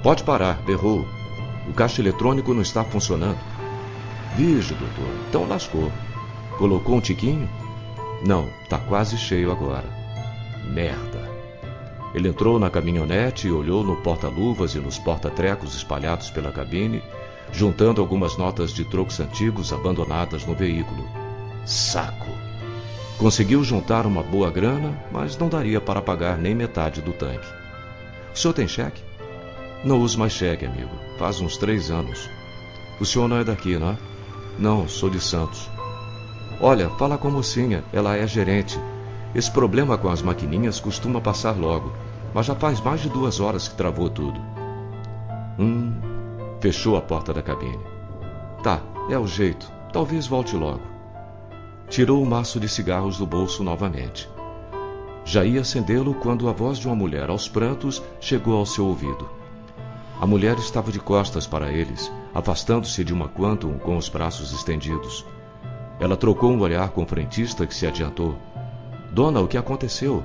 Pode parar, berrou. O caixa eletrônico não está funcionando. Vige, doutor, então lascou. Colocou um tiquinho? Não, tá quase cheio agora. Merda. Ele entrou na caminhonete e olhou no porta-luvas e nos porta-trecos espalhados pela cabine, juntando algumas notas de trocos antigos abandonadas no veículo. Saco! Conseguiu juntar uma boa grana, mas não daria para pagar nem metade do tanque. O senhor tem cheque? Não uso mais cheque, amigo. Faz uns três anos. O senhor não é daqui, não é? Não, sou de Santos. Olha, fala com a mocinha, ela é gerente. Esse problema com as maquininhas costuma passar logo, mas já faz mais de duas horas que travou tudo. Hum, fechou a porta da cabine. Tá, é o jeito. Talvez volte logo. Tirou o maço de cigarros do bolso novamente. Já ia acendê-lo quando a voz de uma mulher aos prantos chegou ao seu ouvido. A mulher estava de costas para eles, afastando-se de uma Quantum com os braços estendidos. Ela trocou um olhar com o frentista que se adiantou. Dona, o que aconteceu?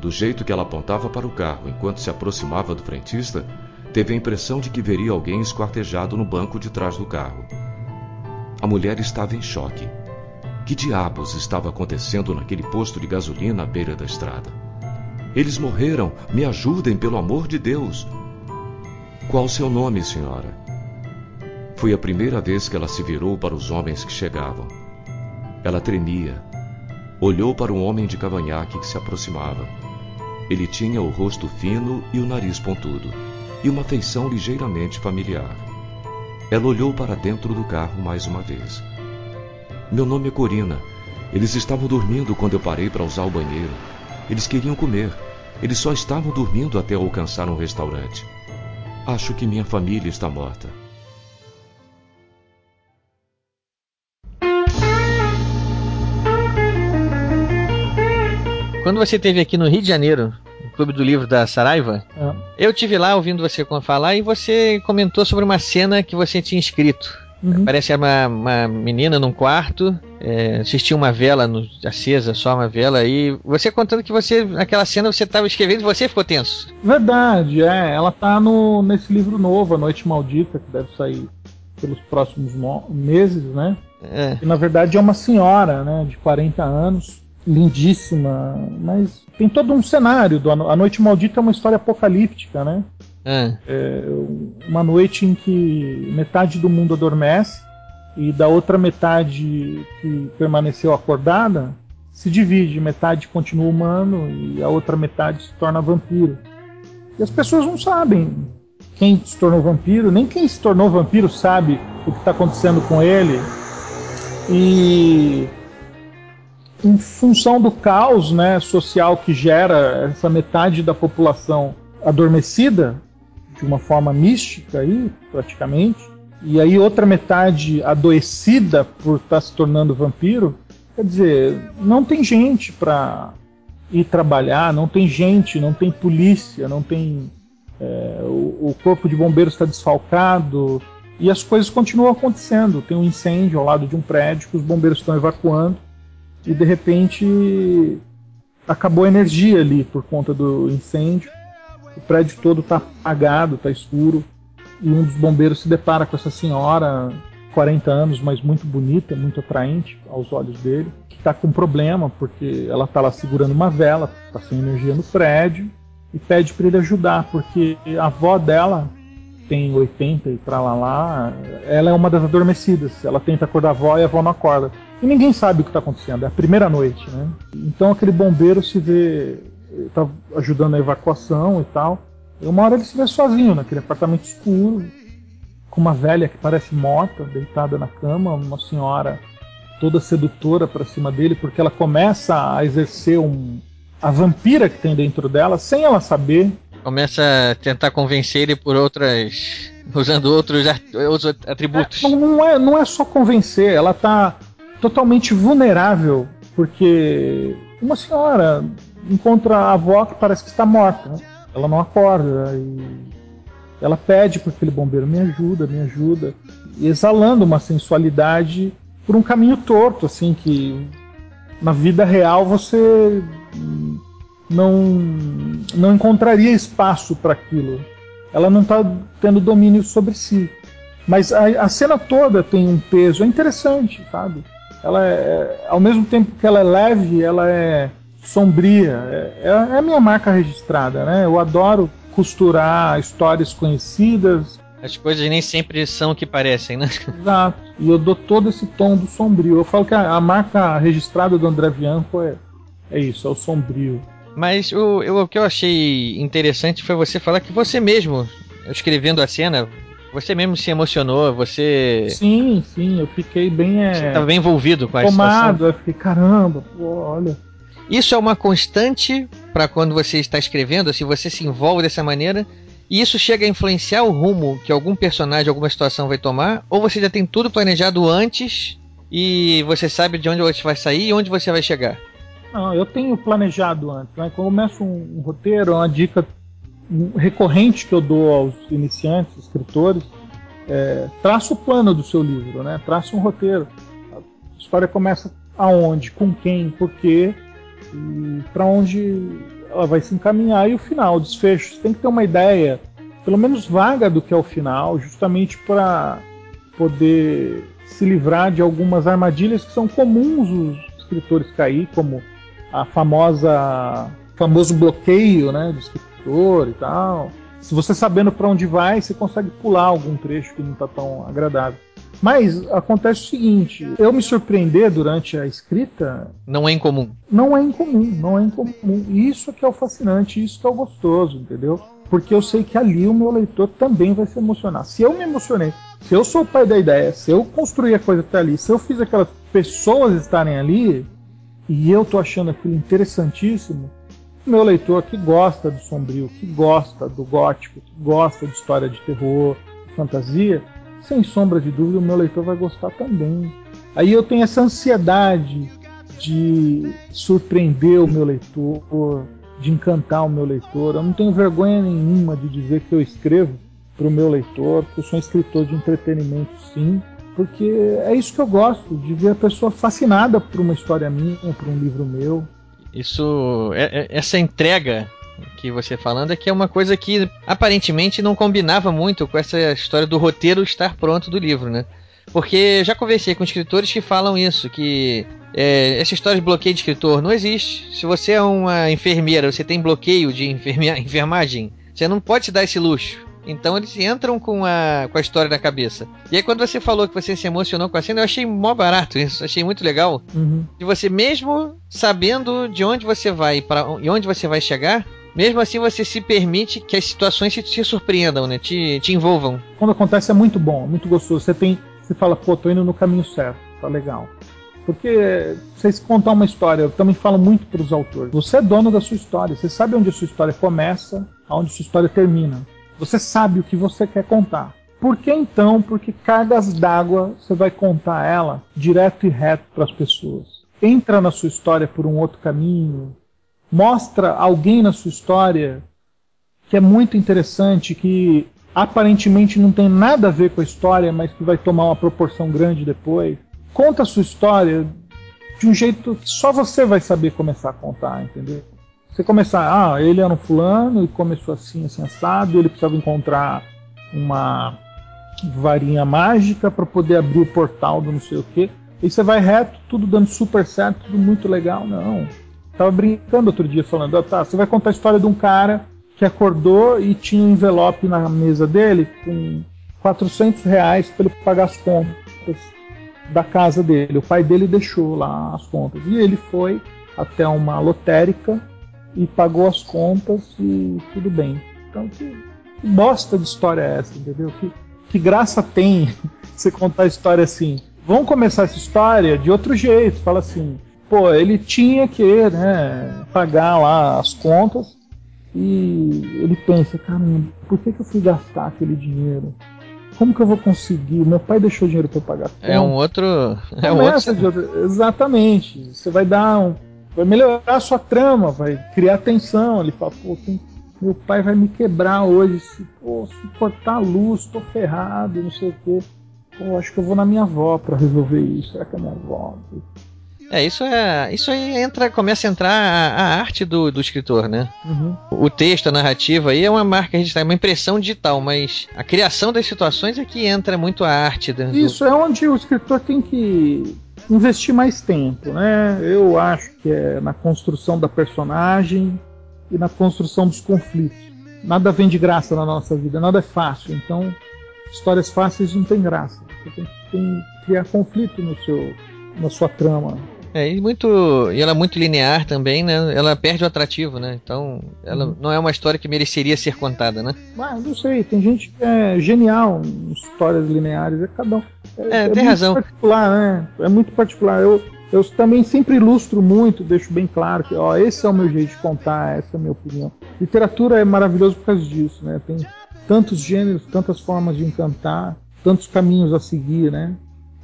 Do jeito que ela apontava para o carro enquanto se aproximava do frentista, teve a impressão de que veria alguém esquartejado no banco de trás do carro. A mulher estava em choque. Que diabos estava acontecendo naquele posto de gasolina à beira da estrada? Eles morreram! Me ajudem, pelo amor de Deus! Qual seu nome, senhora? Foi a primeira vez que ela se virou para os homens que chegavam. Ela tremia. Olhou para um homem de cavanhaque que se aproximava. Ele tinha o rosto fino e o nariz pontudo, e uma feição ligeiramente familiar. Ela olhou para dentro do carro mais uma vez. Meu nome é Corina. Eles estavam dormindo quando eu parei para usar o banheiro. Eles queriam comer. Eles só estavam dormindo até alcançar um restaurante. Acho que minha família está morta. Quando você esteve aqui no Rio de Janeiro, no Clube do Livro da Saraiva, É. eu tive lá ouvindo você falar e você comentou sobre uma cena que você tinha escrito. Uhum. Parece uma, uma menina num quarto, é, assistia uma vela no- acesa, só uma vela, e você contando que você, naquela cena, você estava escrevendo e você ficou tenso. Verdade, é. Ela tá no, nesse livro novo, A Noite Maldita, que deve sair pelos próximos mo- meses, né? É. Na verdade é uma senhora, né, de 40 anos, lindíssima, mas tem todo um cenário do A No- A Noite Maldita é uma história apocalíptica, né? Ah, É uma noite em que metade do mundo adormece e da outra metade que permaneceu acordada se divide, metade continua humano e a outra metade se torna vampiro. E as pessoas não sabem quem se tornou vampiro, nem quem se tornou vampiro sabe o que está acontecendo com ele. E em função do caos né, social que gera essa metade da população adormecida, de uma forma mística aí, praticamente, e aí outra metade adoecida por estar se tornando vampiro, quer dizer, não tem gente para ir trabalhar, não tem gente, não tem polícia, não tem é, o, o corpo de bombeiros está desfalcado e as coisas continuam acontecendo. Tem um incêndio ao lado de um prédio que os bombeiros estão evacuando e de repente acabou a energia ali por conta do incêndio. O prédio todo está apagado, está escuro e um dos bombeiros se depara com essa senhora, 40 anos, mas muito bonita, muito atraente aos olhos dele, que está com problema porque ela está lá segurando uma vela, está sem energia no prédio e pede para ele ajudar porque a avó dela tem 80 e pra lá lá, ela é uma das adormecidas. Ela tenta acordar a avó e a avó não acorda. E ninguém sabe o que está acontecendo, é a primeira noite, né? Então aquele bombeiro se vê, tá ajudando a evacuação e tal. E uma hora ele se vê sozinho naquele apartamento escuro, com uma velha que parece morta, deitada na cama, uma senhora toda sedutora para cima dele, porque ela começa a exercer um, a vampira que tem dentro dela, sem ela saber. começa a tentar convencer ele por outras. usando outros, at- outros atributos. Não, não é, não é só convencer, ela tá totalmente vulnerável, porque uma senhora encontra a avó que parece que está morta, né? ela não acorda e ela pede para aquele bombeiro me ajuda, me ajuda, exalando uma sensualidade por um caminho torto, assim que na vida real você não, não encontraria espaço para aquilo. Ela não está tendo domínio sobre si. Mas a, a, cena toda tem um peso, é interessante, sabe? Ela é, é ao mesmo tempo que ela é leve, ela é sombria. É, é a minha marca registrada, né? Eu adoro costurar histórias conhecidas. As coisas nem sempre são o que parecem, né? Exato. E eu dou todo esse tom do sombrio. Eu falo que a, a marca registrada do André Bianco é, é isso, é o sombrio. Mas o, o que eu achei interessante foi você falar que você mesmo, escrevendo a cena, você mesmo se emocionou, você. Sim, sim, eu fiquei bem. É... Você estava bem envolvido com a Tomado, situação. eu fiquei, caramba, pô, olha. Isso é uma constante para quando você está escrevendo, se você se envolve dessa maneira, e isso chega a influenciar o rumo que algum personagem, alguma situação vai tomar, ou você já tem tudo planejado antes e você sabe de onde você vai sair e onde você vai chegar? Não, eu tenho planejado antes. Né? Quando eu começo um, um roteiro, uma dica recorrente que eu dou aos iniciantes, escritores, é, traça o plano do seu livro, né? Traça um roteiro. A história começa aonde, com quem, por quê e para onde ela vai se encaminhar e o final, o desfecho. Você tem que ter uma ideia, pelo menos vaga, do que é o final, justamente para poder se livrar de algumas armadilhas que são comuns os escritores cair, como a famosa famoso bloqueio, né, do escritor e tal. Se você sabendo para onde vai, você consegue pular algum trecho que não está tão agradável. Mas acontece o seguinte: eu me surpreender durante a escrita. Não é incomum. Não é incomum, não é incomum. E isso que é o fascinante, isso que é o gostoso, entendeu? Porque eu sei que ali o meu leitor também vai se emocionar. Se eu me emocionei, se eu sou o pai da ideia, se eu construí a coisa até ali, se eu fiz aquelas pessoas estarem ali, e eu tô achando aquilo interessantíssimo, meu leitor que gosta do sombrio, que gosta do gótico, que gosta de história de terror, fantasia, sem sombra de dúvida, o meu leitor vai gostar também. Aí eu tenho essa ansiedade de surpreender o meu leitor, de encantar o meu leitor. Eu não tenho vergonha nenhuma de dizer que eu escrevo para o meu leitor, que eu sou um escritor de entretenimento, sim, porque é isso que eu gosto, de ver a pessoa fascinada por uma história minha, por um livro meu. Isso, é, é, essa entrega que você falando é que é uma coisa que aparentemente não combinava muito com essa história do roteiro estar pronto do livro, né? Porque já conversei com escritores que falam isso, que é, essa história de bloqueio de escritor não existe. Se você é uma enfermeira, você tem bloqueio de enfermagem, você não pode se dar esse luxo. Então eles entram com a, com a história na cabeça. E aí quando você falou que você se emocionou com a cena, eu achei mó barato isso, achei muito legal. Uhum. De você mesmo sabendo de onde você vai para e onde você vai chegar, mesmo assim você se permite que as situações te, te surpreendam, né? Te, te envolvam. Quando acontece é muito bom, é muito gostoso. Você tem, você fala, pô, tô indo no caminho certo, tá legal. Porque vocês contar uma história, eu também falo muito para os autores. Você é dono da sua história, você sabe onde a sua história começa, aonde a sua história termina. Você sabe o que você quer contar. Por que então? Porque cargas d'água você vai contar ela direto e reto para as pessoas. Entra na sua história por um outro caminho, mostra alguém na sua história que é muito interessante, que aparentemente não tem nada a ver com a história, mas que vai tomar uma proporção grande depois. Conta a sua história de um jeito que só você vai saber começar a contar, entendeu? Você começar, ah, ele era um fulano e começou assim, assim, assado, ele precisava encontrar uma varinha mágica para poder abrir o portal do não sei o que. E você vai reto, tudo dando super certo, tudo muito legal. Não, Tava brincando outro dia falando, ah, tá, você vai contar a história de um cara que acordou e tinha um envelope na mesa dele com 400 reais para ele pagar as contas da casa dele. O pai dele deixou lá as contas. E ele foi até uma lotérica e pagou as contas e tudo bem. Então, que, que bosta de história é essa, entendeu? Que, que graça tem você contar a história assim? Vamos começar essa história de outro jeito. Fala assim: pô, ele tinha que né, pagar lá as contas e ele pensa, caramba, por que, que eu fui gastar aquele dinheiro? Como que eu vou conseguir? Meu pai deixou dinheiro para eu pagar. É um outro. É um outro... outro... Exatamente. Você vai dar um. Vai melhorar a sua trama, vai criar tensão. Ele fala, pô, tem... meu pai vai me quebrar hoje. Se, pô, se cortar a luz, tô ferrado, não sei o quê. Pô, acho que eu vou na minha avó para resolver isso. Será que é minha avó? É, isso é. Isso aí entra, começa a entrar a, a arte do, do escritor, né? Uhum. O texto, a narrativa aí é uma marca registrada, é uma impressão digital, mas a criação das situações é que entra muito a arte. Do, Isso é onde o escritor tem que investir mais tempo, né? Eu acho que é na construção da personagem e na construção dos conflitos. Nada vem de graça na nossa vida, nada é fácil. Então, histórias fáceis não tem graça. Você tem, que criar conflito no seu, na sua trama. É, e muito. E ela é muito linear também, né? Ela perde o atrativo, né? Então, ela Uhum. não é uma história que mereceria ser contada, né? Mas não sei, tem gente que é genial em histórias lineares, é cada um. É, tem muito razão. particular, né? É muito particular. Eu, eu também sempre ilustro muito, deixo bem claro que, ó, esse é o meu jeito de contar, essa é a minha opinião. Literatura é maravilhoso por causa disso, né? Tem tantos gêneros, tantas formas de encantar, tantos caminhos a seguir, né?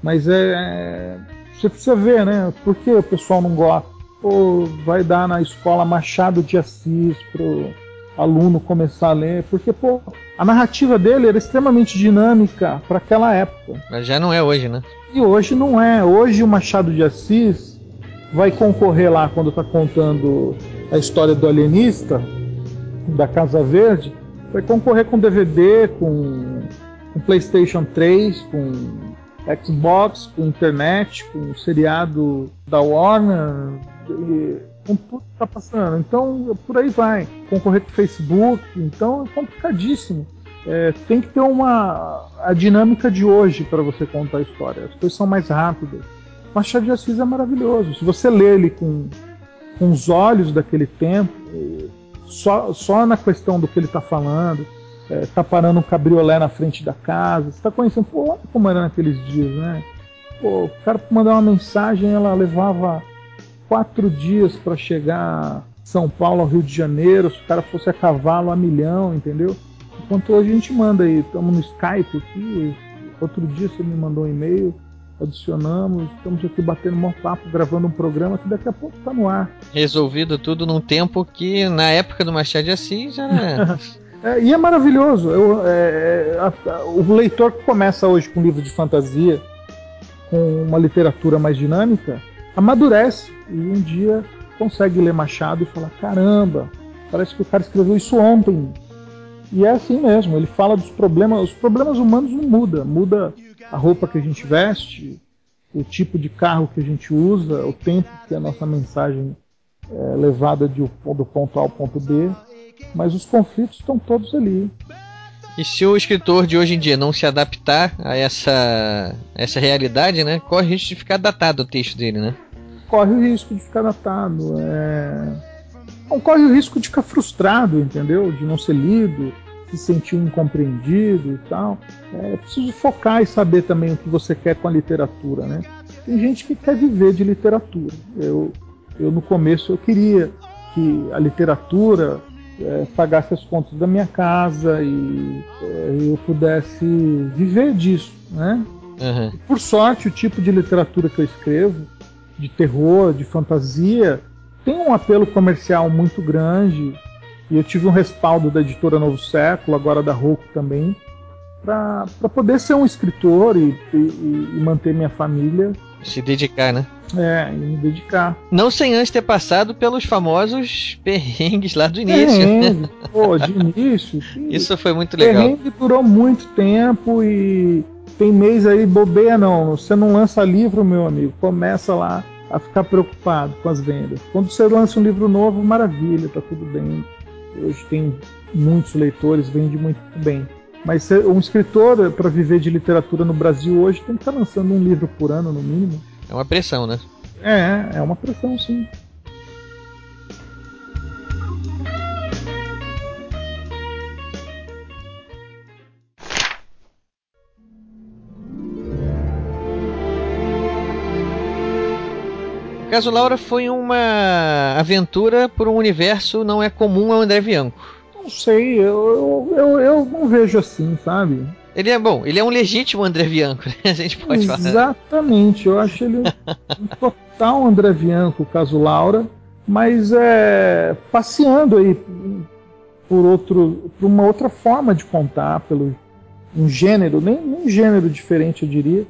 Mas é, é- você precisa ver, né? Por que o pessoal não gosta? Pô, vai dar na escola Machado de Assis pro aluno começar a ler, porque pô, a narrativa dele era extremamente dinâmica para aquela época. Mas já não é hoje, né? E hoje não é. Hoje o Machado de Assis vai concorrer lá quando está contando a história do alienista da Casa Verde, vai concorrer com DVD, com, com PlayStation 3, com Xbox, com internet, com seriado da Warner, e com tudo que está passando. Então por aí vai. Concorrer com o Facebook, então é complicadíssimo. É, tem que ter uma a dinâmica de hoje para você contar a história. As coisas são mais rápidas. Machado de Assis é maravilhoso. Se você lê ele com, com os olhos daquele tempo, só, só na questão do que ele está falando, é, tá parando um cabriolé na frente da casa, você está conhecendo, pô, olha como era naqueles dias, né? Pô, o cara mandar uma mensagem, ela levava quatro dias para chegar São Paulo ao Rio de Janeiro, se o cara fosse a cavalo a milhão, entendeu? Enquanto hoje a gente manda aí, estamos no Skype aqui, outro dia você me mandou um e-mail, adicionamos, estamos aqui batendo um papo, gravando um programa que daqui a pouco está no ar. Resolvido tudo num tempo que na época do Machado de Assis era. É, e é maravilhoso. Eu, é, é, a- a- o leitor que começa hoje com um livro de fantasia, com uma literatura mais dinâmica, amadurece e um dia consegue ler Machado e fala: caramba, parece que o cara escreveu isso ontem. E é assim mesmo. Ele fala dos problemas. Os problemas humanos não mudam. Muda a roupa que a gente veste, o tipo de carro que a gente usa, o tempo que a nossa mensagem é levada de, do ponto A ao ponto B. Mas os conflitos estão todos ali. E se o escritor de hoje em dia não se adaptar a essa, essa realidade, né? Corre risco de ficar datado o texto dele, né? Corre o risco de ficar datado. É... Não, corre o risco de ficar frustrado, entendeu? De não ser lido, se sentir incompreendido e tal. É preciso focar e saber também o que você quer com a literatura, né? Tem gente que quer viver de literatura. Eu, eu no começo eu queria que a literatura é, pagasse as contas da minha casa e é, eu pudesse viver disso, né? Uhum. Por sorte, o tipo de literatura que eu escrevo, de terror, de fantasia, tem um apelo comercial muito grande. E eu tive um respaldo da editora Novo Século, agora da Roku também, para poder ser um escritor e, e- e manter minha família Se dedicar, né? é, e me dedicar. Não sem antes ter passado pelos famosos perrengues lá do início. Perrengue, pô, de início. Isso foi muito legal. Perrengue durou muito tempo e tem mês aí bobeia não. Você não lança livro, meu amigo, começa lá a ficar preocupado com as vendas. Quando você lança um livro novo, maravilha, tá tudo bem. Hoje tem muitos leitores, vende muito bem. Mas um escritor, para viver de literatura no Brasil hoje, tem que estar lançando um livro por ano, no mínimo. É uma pressão, né? É, é uma pressão, sim. O caso Laura foi uma aventura por um universo não é comum ao André Bianco. Não sei, eu, eu, eu, não vejo assim, sabe? Ele é bom, ele é um legítimo André Bianco, né? A gente pode falar. Exatamente, eu acho ele um total André Bianco, o caso Laura, mas é passeando aí por outro, por uma outra forma de contar, pelo um gênero, nem um gênero diferente, eu diria,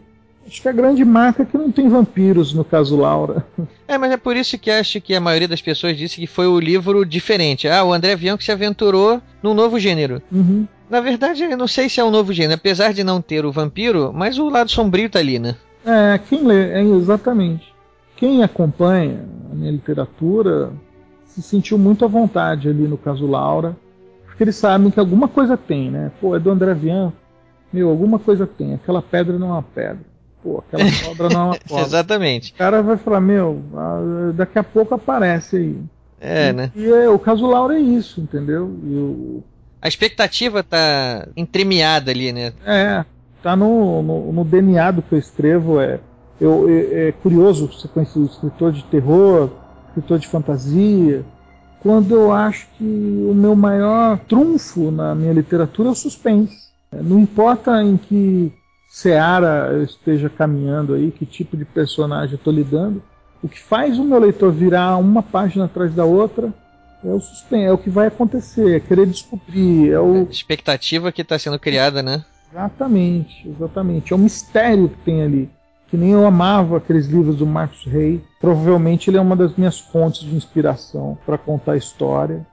Acho que a grande marca é que não tem vampiros no caso Laura. É, mas é por isso que acho que a maioria das pessoas disse que foi o livro diferente. Ah, o André Bianco se aventurou num novo gênero. Uhum. Na verdade, eu não sei se é um novo gênero, apesar de não ter o vampiro, mas o lado sombrio tá ali, né? É, quem lê, é, exatamente. Quem acompanha a minha literatura se sentiu muito à vontade ali no caso Laura, porque eles sabem que alguma coisa tem, né? Pô, é do André Bianco. Meu, alguma coisa tem. Aquela pedra não é uma pedra. Pô, aquela cobra não é uma cobra. Exatamente. O cara vai falar, meu, daqui a pouco aparece aí. É, e, né? E é, o caso Laura é isso, entendeu? O- A expectativa tá entremeada ali, né? é, tá no, no, no DNA do que eu escrevo. É, eu, é, é curioso você conhecer o escritor de terror, escritor de fantasia, quando eu acho que o meu maior trunfo na minha literatura é o suspense. Não importa em que seara eu esteja caminhando aí, que tipo de personagem eu estou lidando, o que faz o meu leitor virar uma página atrás da outra é o suspense, é o que vai acontecer, é querer descobrir, é o Expectativa que tá sendo criada, né? Exatamente, exatamente. É o mistério que tem ali. Que nem eu amava aqueles livros do Marcos Rey. Provavelmente ele é uma das minhas fontes de inspiração para contar a história.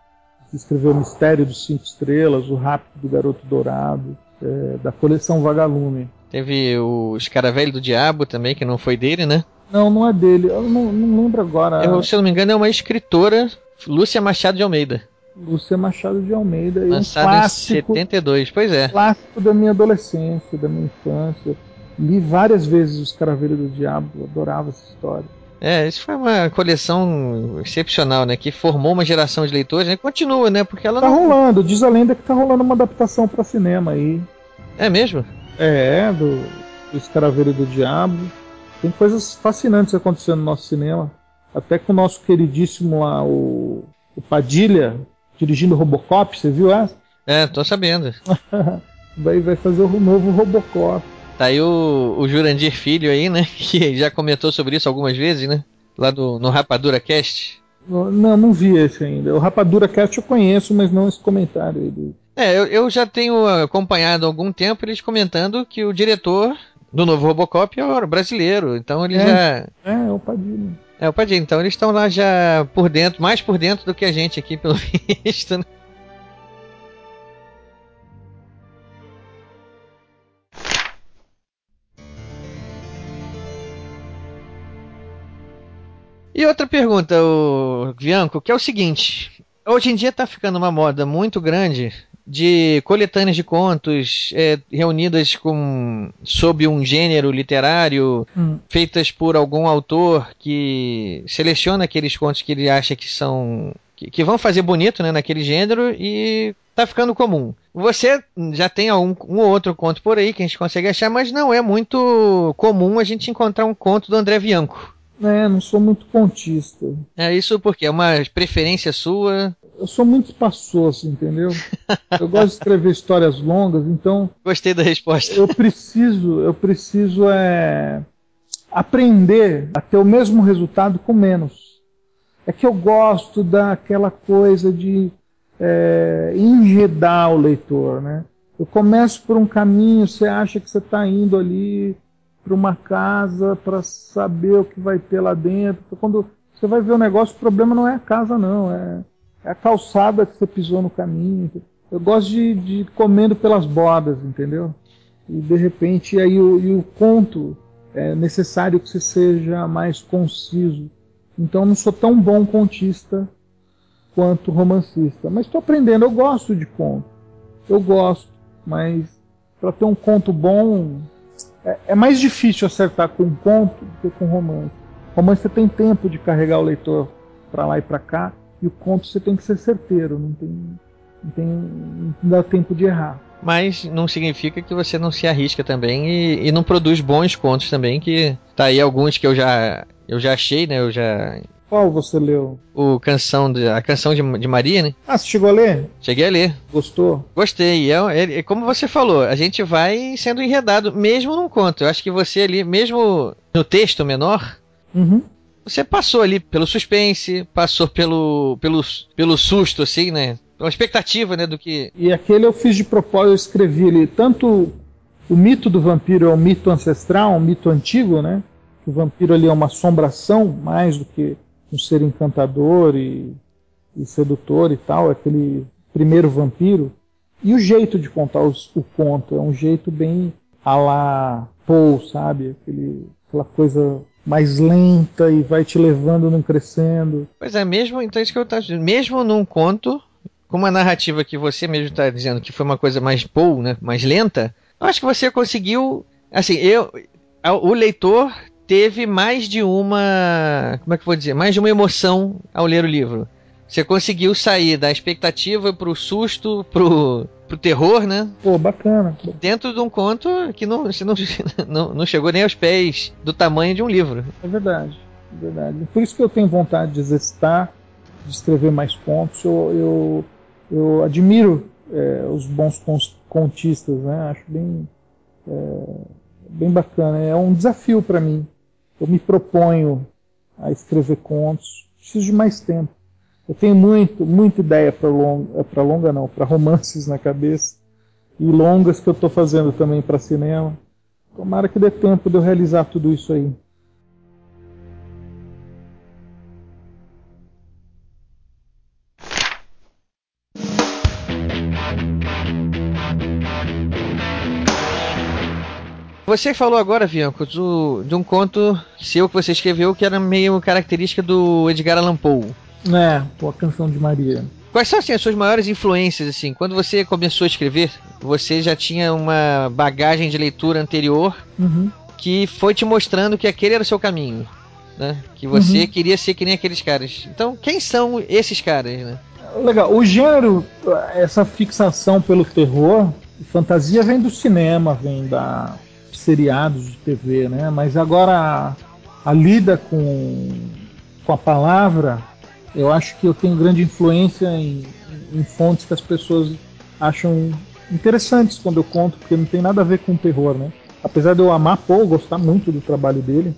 Escreveu O Mistério dos Cinco Estrelas, O Rápido do Garoto Dourado, é, da coleção Vagalume. Teve o Escaravelho do Diabo também, que não foi dele, né? Não, não é dele. Eu não, não lembro agora. Eu, se eu não me engano, é uma escritora, Lúcia Machado de Almeida. Lúcia Machado de Almeida. e um Lançado clássico, em 72. Pois é. clássico da minha adolescência, da minha infância. Li várias vezes Os Caravelhos do Diabo. Adorava essa história. É, isso foi uma coleção excepcional, né? Que formou uma geração de leitores, né? Continua, né? Porque ela Tá não. rolando, diz a lenda que tá rolando uma adaptação para cinema aí. É mesmo? É, do, do Escaravelho do Diabo. Tem coisas fascinantes acontecendo no nosso cinema. Até com o nosso queridíssimo lá, o, o Padilha, dirigindo Robocop, você viu essa? É, tô sabendo. Vai, vai fazer o novo Robocop. Tá aí o, o Jurandir Filho aí, né? Que já comentou sobre isso algumas vezes, né? Lá do, no Rapadura Cast. Não, não vi esse ainda. O Rapadura Cast eu conheço, mas não esse comentário aí. É, eu, eu já tenho acompanhado há algum tempo eles comentando que o diretor do novo Robocop é brasileiro. Então ele É. já. É, é o Padilha. É, o Padilha. Então eles estão lá já por dentro, mais por dentro do que a gente aqui, pelo visto, né? E outra pergunta, o Bianco, que é o seguinte: hoje em dia está ficando uma moda muito grande de coletâneas de contos é, reunidas com sob um gênero literário, Hum. feitas por algum autor que seleciona aqueles contos que ele acha que são que, que vão fazer bonito né, naquele gênero e tá ficando comum. Você já tem um, um ou outro conto por aí que a gente consegue achar, mas não é muito comum a gente encontrar um conto do André Bianco. É, não sou muito contista. É isso porque é uma preferência sua. Eu sou muito espaçoso, entendeu? Eu gosto de escrever histórias longas, então Gostei da resposta. eu preciso, eu preciso é, aprender a ter o mesmo resultado com menos. É que eu gosto daquela coisa de é, enredar o leitor, né? Eu começo por um caminho, você acha que você está indo ali para uma casa para saber o que vai ter lá dentro. Então, Quando você vai ver o negócio, o problema não é a casa, não, é, é a calçada que você pisou no caminho. Eu gosto de, de comendo pelas bordas, entendeu? E de repente aí o, e o conto é necessário que você seja mais conciso. Então não sou tão bom contista quanto romancista, mas estou aprendendo. Eu gosto de conto, eu gosto, mas para ter um conto bom é, é mais difícil acertar com um conto do que com romance. Romance você tem tempo de carregar o leitor para lá e para cá, e o conto você tem que ser certeiro, não tem, não tem, não dá tempo de errar. Mas não significa que você não se arrisca também e, e não produz bons contos também, que tá aí alguns que eu já eu já achei, né? Eu já Qual você leu? o canção de, a canção de, de Maria, né? Ah, você chegou a ler? Cheguei a ler. Gostou? Gostei. É, é- como você falou, a gente vai sendo enredado, mesmo num conto. Eu acho que você ali, mesmo no texto menor, Uhum. você passou ali pelo suspense, passou pelo, pelo, pelo susto, assim, né? Pela expectativa, né? Do que. E aquele eu fiz de propósito, eu escrevi ele tanto o mito do vampiro é um mito ancestral, um mito antigo, né? Que o vampiro ali é uma assombração mais do que um ser encantador e, e sedutor e tal, aquele primeiro vampiro. E o jeito de contar os, o conto é um jeito bem a la Poe, sabe? Aquele, aquela coisa mais lenta e vai te levando num crescendo. Pois é, mesmo, então é isso que eu tava dizendo, mesmo num conto, com uma narrativa que você mesmo está dizendo que foi uma coisa mais Poe, né? Mais lenta, eu acho que você conseguiu, assim, eu, o leitor teve mais de uma, como é que eu vou dizer, mais de uma emoção ao ler o livro. Você conseguiu sair da expectativa pro susto, pro, pro terror, né? Pô, bacana. Dentro de um conto que não, você não, não, não chegou nem aos pés do tamanho de um livro. É verdade, é verdade. Por isso que eu tenho vontade de exercitar, de escrever mais contos. Eu, eu, eu admiro é, os bons contistas, né? Acho bem, é, bem bacana. É um desafio para mim. Eu me proponho a escrever contos. Preciso de mais tempo. Eu tenho muito, muita ideia para longa, para longa não, para romances na cabeça e longas que eu estou fazendo também para cinema. Tomara que dê tempo de eu realizar tudo isso aí. Você falou agora, Bianco, do, de um conto seu que você escreveu que era meio característica do Edgar Allan Poe. É, pô, a canção de Maria. Quais são assim, as suas maiores influências assim? Quando você começou a escrever, você já tinha uma bagagem de leitura anterior uhum. que foi te mostrando que aquele era o seu caminho, né? Que você uhum. queria ser que nem aqueles caras. Então, quem são esses caras, né? Legal. O gênero, essa fixação pelo terror, fantasia vem do cinema, vem da seriados de TV, né? Mas agora a, a lida com, com a palavra eu acho que eu tenho grande influência em, em fontes que as pessoas acham interessantes quando eu conto, porque não tem nada a ver com terror, né? Apesar de eu amar Paul, gostar muito do trabalho dele,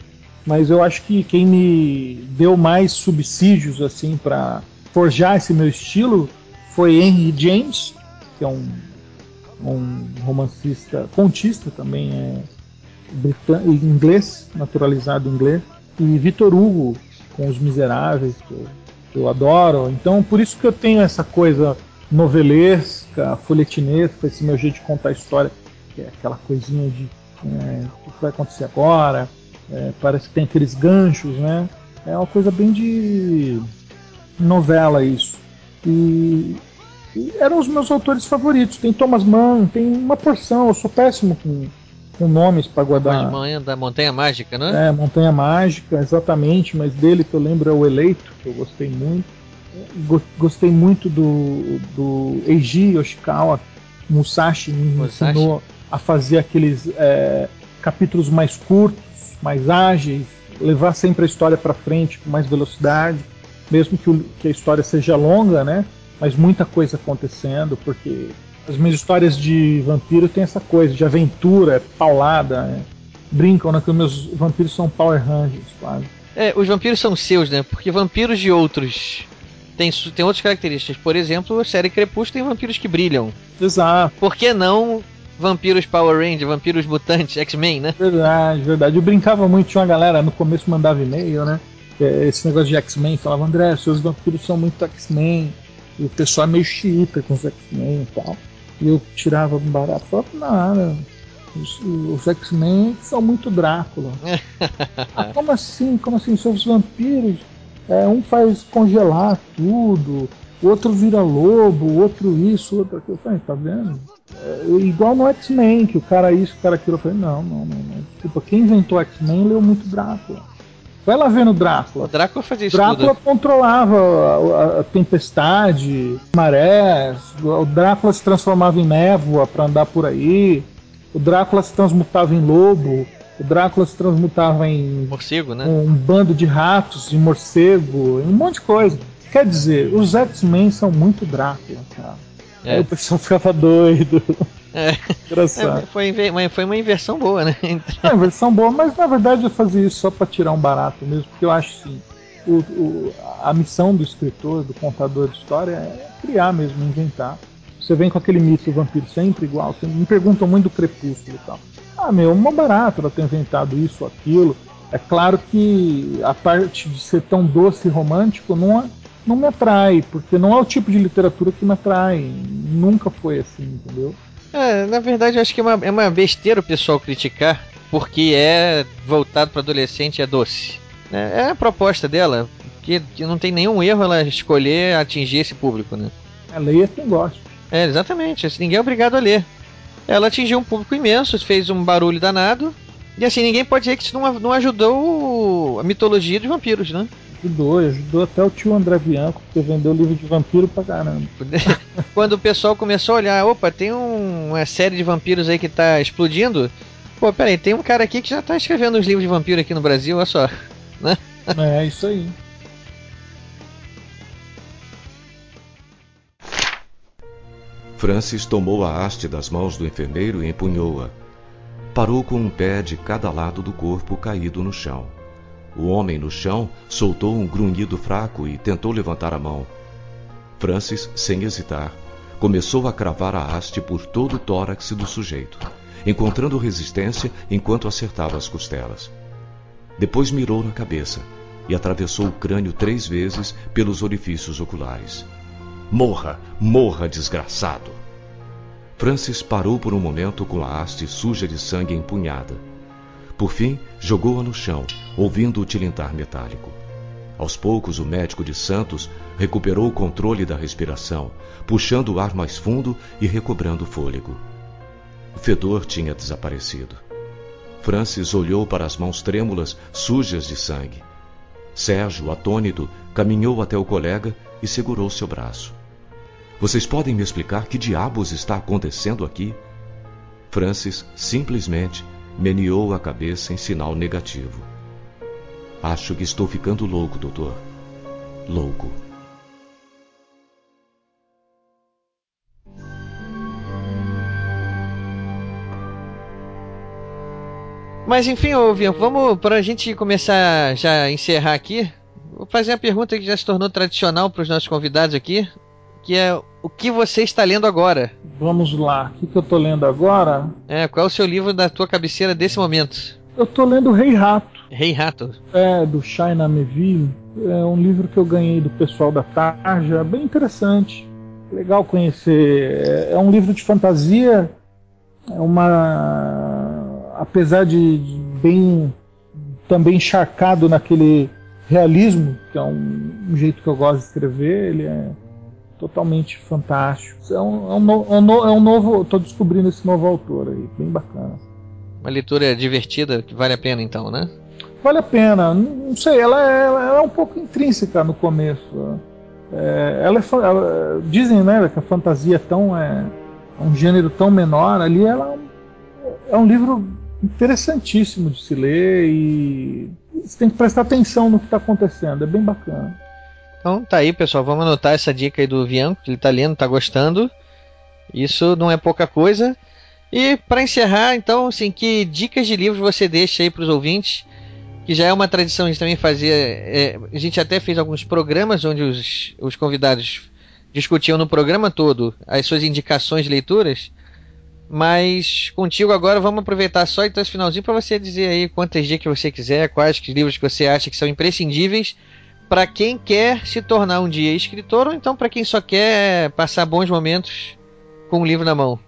mas eu acho que quem me deu mais subsídios assim para forjar esse meu estilo foi Henry James, que é um, um romancista, contista também, é inglês, naturalizado inglês, e Victor Hugo com Os Miseráveis, que eu eu adoro. Então, por isso que eu tenho essa coisa novelesca, folhetinesca, esse meu jeito de contar a história, que é aquela coisinha de é, o que vai acontecer agora, é, parece que tem aqueles ganchos, né? É uma coisa bem de novela isso. E, e eram os meus autores favoritos. Tem Thomas Mann, tem uma porção. Eu sou péssimo com com nomes para guardar. Manhã da Montanha Mágica, né? É, Montanha Mágica, exatamente, mas dele que eu lembro é o Eleito, que eu gostei muito. Gostei muito do, do Eiji Yoshikawa, Musashi me Musashi. ensinou a fazer aqueles é, capítulos mais curtos, mais ágeis, levar sempre a história para frente com mais velocidade, mesmo que, o, que a história seja longa, né? Mas muita coisa acontecendo, porque as minhas histórias de vampiro tem essa coisa de aventura, paulada. Né? Brincam, né? Que os meus vampiros são Power Rangers, quase. É, os vampiros são seus, né? Porque vampiros de outros tem, tem outras características. Por exemplo, a série Crepúsculo tem vampiros que brilham. Exato. Por que não vampiros Power Rangers, vampiros mutantes, X-Men, né? Verdade, verdade. Eu brincava muito, tinha uma galera no começo mandava e-mail, né? Esse negócio de X-Men, falava, André, seus vampiros são muito X-Men. E o pessoal é meio xiita com os X-Men e tal. E eu tirava um barato, falava, nada. Os, os X-Men são muito Drácula. ah, como assim? Como assim? São os vampiros. É, um faz congelar tudo, o outro vira lobo, o outro isso, o outro aquilo. Eu falei, tá vendo? É, igual no X-Men, que o cara isso, o cara aquilo. Eu falei, não, não, não, não. Desculpa, quem inventou X-Men leu muito Drácula. Vai lá ver no Drácula. O Drácula fazia isso Drácula tudo. controlava a, a, tempestade, marés. O Drácula se transformava em névoa para andar por aí. O Drácula se transmutava em lobo. O Drácula se transmutava em morcego, né? Um bando de ratos, de morcego, um monte de coisa. Quer dizer, os X-Men são muito Drácula, cara. É. Aí o pessoal ficava doido. É. Engraçado. É, foi, foi uma inversão boa, né? É, uma inversão boa, mas na verdade eu fazia isso só para tirar um barato mesmo, porque eu acho assim, o, o, a missão do escritor, do contador de história é criar mesmo, inventar. você vem com aquele mito do vampiro sempre igual. Você me perguntam muito do crepúsculo e tal. Ah, meu, uma barata ela ter inventado isso ou aquilo. É claro que a parte de ser tão doce e romântico não, é, não me atrai, porque não é o tipo de literatura que me atrai. Nunca foi assim, entendeu? É, na verdade, eu acho que é uma, é uma besteira o pessoal criticar, porque é voltado para adolescente e é doce. É, é a proposta dela, que, que não tem nenhum erro ela escolher atingir esse público, né? A leia quem gosta. É, exatamente. Assim, ninguém é obrigado a ler. Ela atingiu um público imenso, fez um barulho danado. E assim, ninguém pode dizer que isso não, não ajudou a mitologia dos vampiros, né? Ajudou, ajudou até o tio André Bianco, que vendeu livro de vampiro pra caramba. Quando o pessoal começou a olhar, opa, tem um, uma série de vampiros aí que tá explodindo. Pô, peraí, tem um cara aqui que já tá escrevendo os livros de vampiro aqui no Brasil, olha só. Né? É, isso aí. Francis tomou a haste das mãos do enfermeiro e empunhou-a. Parou com um pé de cada lado do corpo caído no chão. O homem no chão soltou um grunhido fraco e tentou levantar a mão. Francis, sem hesitar, começou a cravar a haste por todo o tórax do sujeito, encontrando resistência enquanto acertava as costelas. Depois mirou na cabeça e atravessou o crânio três vezes pelos orifícios oculares. Morra, morra, desgraçado! Francis parou por um momento com a haste suja de sangue empunhada. Por fim, jogou-a no chão, ouvindo o tilintar metálico. Aos poucos, o médico de Santos recuperou o controle da respiração, puxando o ar mais fundo e recobrando o fôlego. O fedor tinha desaparecido. Francis olhou para as mãos trêmulas, sujas de sangue. Sérgio, atônito, caminhou até o colega e segurou seu braço. Vocês podem me explicar que diabos está acontecendo aqui? Francis simplesmente meneou a cabeça em sinal negativo. Acho que estou ficando louco, doutor. Louco. Mas enfim, ouvinho, vamos para a gente começar já encerrar aqui. Vou fazer a pergunta que já se tornou tradicional para os nossos convidados aqui, que é o que você está lendo agora? Vamos lá, o que, que eu estou lendo agora? É, qual é o seu livro da tua cabeceira desse momento? Eu estou lendo Rei Rato. Rei Rato? É, do China Meville. É um livro que eu ganhei do pessoal da Tarja, bem interessante. Legal conhecer. É um livro de fantasia, é uma. apesar de bem. também encharcado naquele realismo, que é um, um jeito que eu gosto de escrever, ele é totalmente fantástico. É um, é um, no, é um, no, é um novo. Estou descobrindo esse novo autor aí, bem bacana. Uma leitura divertida que vale a pena então, né? Vale a pena. Não sei, ela é, ela é um pouco intrínseca no começo. É, ela, é, ela dizem, né, que a fantasia é tão é, um gênero tão menor. Ali ela é um livro interessantíssimo de se ler e você tem que prestar atenção no que está acontecendo. É bem bacana. Então tá aí, pessoal. Vamos anotar essa dica aí do Vianco, que ele tá lendo, tá gostando. Isso não é pouca coisa. E para encerrar, então, assim, que dicas de livros você deixa aí para os ouvintes? Que já é uma tradição a gente também fazer. É, a gente até fez alguns programas onde os, os convidados discutiam no programa todo as suas indicações de leituras. Mas contigo agora vamos aproveitar só então esse finalzinho para você dizer aí quantas dicas você quiser, quais livros que você acha que são imprescindíveis para quem quer se tornar um dia escritor ou então para quem só quer passar bons momentos com um livro na mão?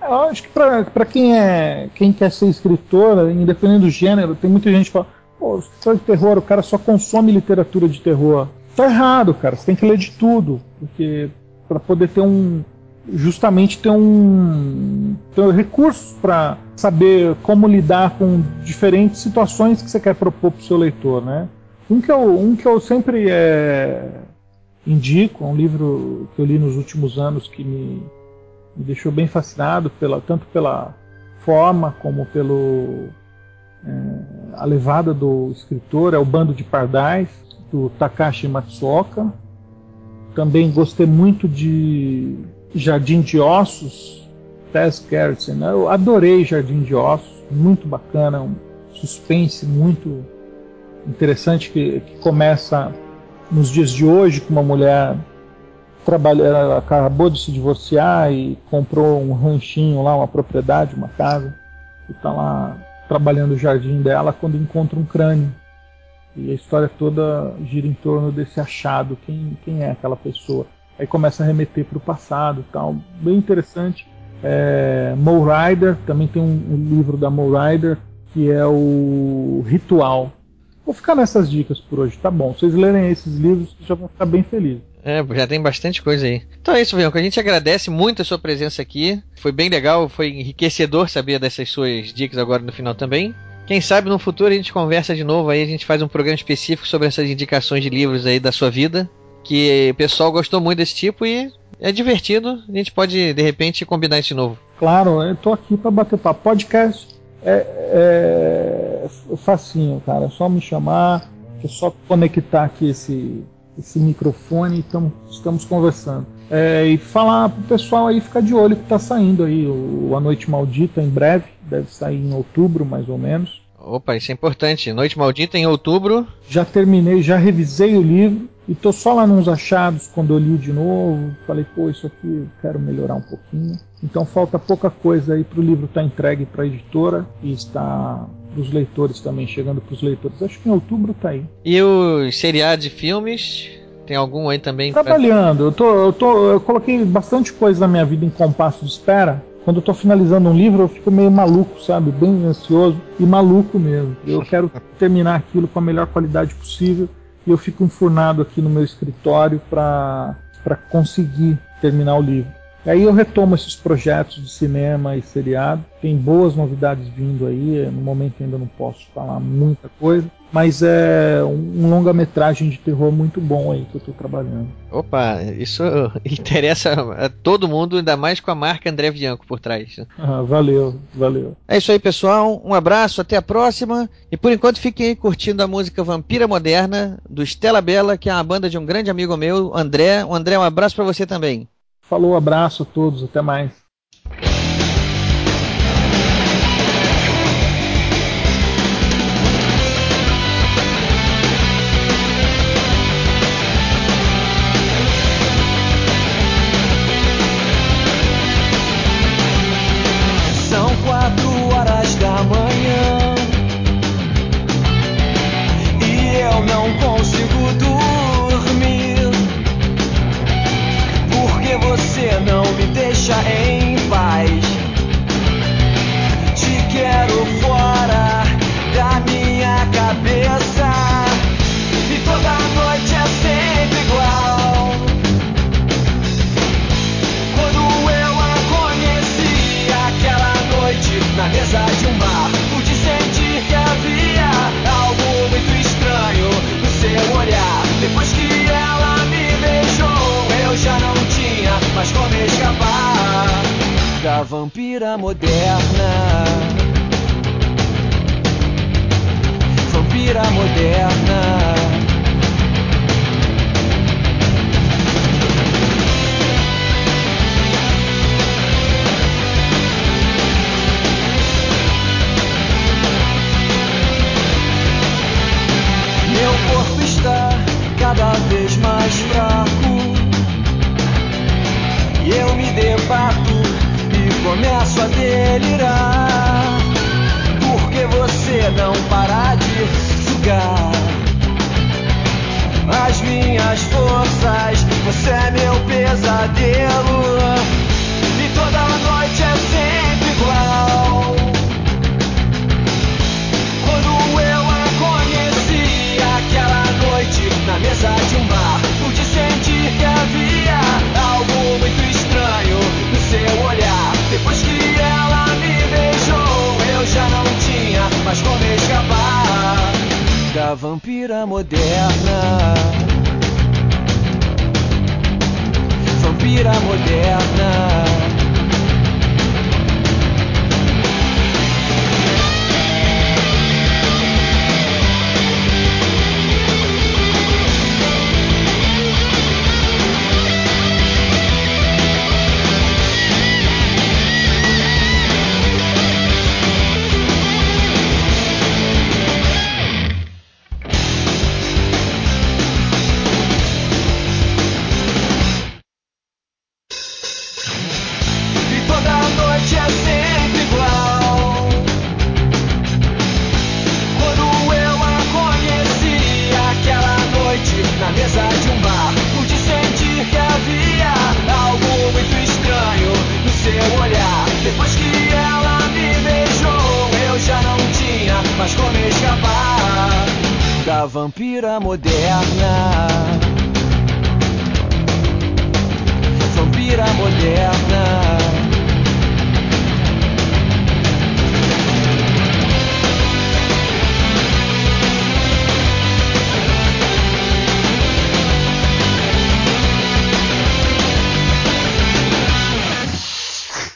Eu acho que para quem é quem quer ser escritor, independente do gênero, tem muita gente que fala, pô, escritor de terror, o cara só consome literatura de terror. Tá errado, cara. Você tem que ler de tudo, porque para poder ter um justamente ter um ter recursos para saber como lidar com diferentes situações que você quer propor para o seu leitor, né? Um que eu, um que eu sempre é, indico, é um livro que eu li nos últimos anos que me, me deixou bem fascinado, pela, tanto pela forma como pelo é, a levada do escritor, é o Bando de Pardais, do Takashi Matsuoka. Também gostei muito de Jardim de Ossos, Tess Gerritsen. Eu adorei Jardim de Ossos, muito bacana, um suspense muito interessante que, que começa nos dias de hoje com uma mulher trabalha, acabou de se divorciar e comprou um ranchinho lá, uma propriedade, uma casa, e está lá trabalhando o jardim dela quando encontra um crânio. E a história toda gira em torno desse achado, quem, quem é aquela pessoa. Aí começa a remeter para o passado tal. Bem interessante. É, Mo Rider, também tem um, um livro da Mo Rider, que é o Ritual. Vou ficar nessas dicas por hoje, tá bom. Vocês lerem esses livros, já vão ficar bem felizes. É, já tem bastante coisa aí. Então é isso, Bianco. A gente agradece muito a sua presença aqui. Foi bem legal, foi enriquecedor saber dessas suas dicas agora no final também. Quem sabe no futuro a gente conversa de novo aí, a gente faz um programa específico sobre essas indicações de livros aí da sua vida. Que o pessoal gostou muito desse tipo e é divertido. A gente pode, de repente, combinar isso de novo. Claro, eu tô aqui para bater papo. Podcast é, é facinho, cara. É só me chamar, é só conectar aqui esse, esse microfone e tamo, estamos conversando. É, e falar pro pessoal aí ficar de olho que tá saindo aí o A Noite Maldita em breve, deve sair em outubro mais ou menos. Opa, isso é importante. Noite Maldita em outubro. Já terminei, já revisei o livro e tô só lá nos achados quando eu li de novo. Falei, pô, isso aqui eu quero melhorar um pouquinho. Então falta pouca coisa aí pro livro estar tá entregue para a editora e está pros leitores também, chegando pros leitores. Acho que em outubro tá aí. E os seriados de filmes? Tem algum aí também? Trabalhando. Pra... Eu, tô, eu, tô, eu coloquei bastante coisa na minha vida em compasso de espera. Quando eu tô finalizando um livro, eu fico meio maluco, sabe? Bem ansioso e maluco mesmo. Eu quero terminar aquilo com a melhor qualidade possível e eu fico enfurnado aqui no meu escritório para conseguir terminar o livro. E aí eu retomo esses projetos de cinema e seriado. Tem boas novidades vindo aí. No momento ainda não posso falar muita coisa. Mas é um longa-metragem de terror muito bom aí que eu estou trabalhando. Opa, isso interessa a todo mundo, ainda mais com a marca André Bianco por trás. Ah, valeu, valeu. É isso aí, pessoal. Um abraço, até a próxima. E por enquanto fiquem aí curtindo a música Vampira Moderna, do Stella Bella, que é uma banda de um grande amigo meu, André. O André, um abraço para você também. Falou, abraço a todos, até mais.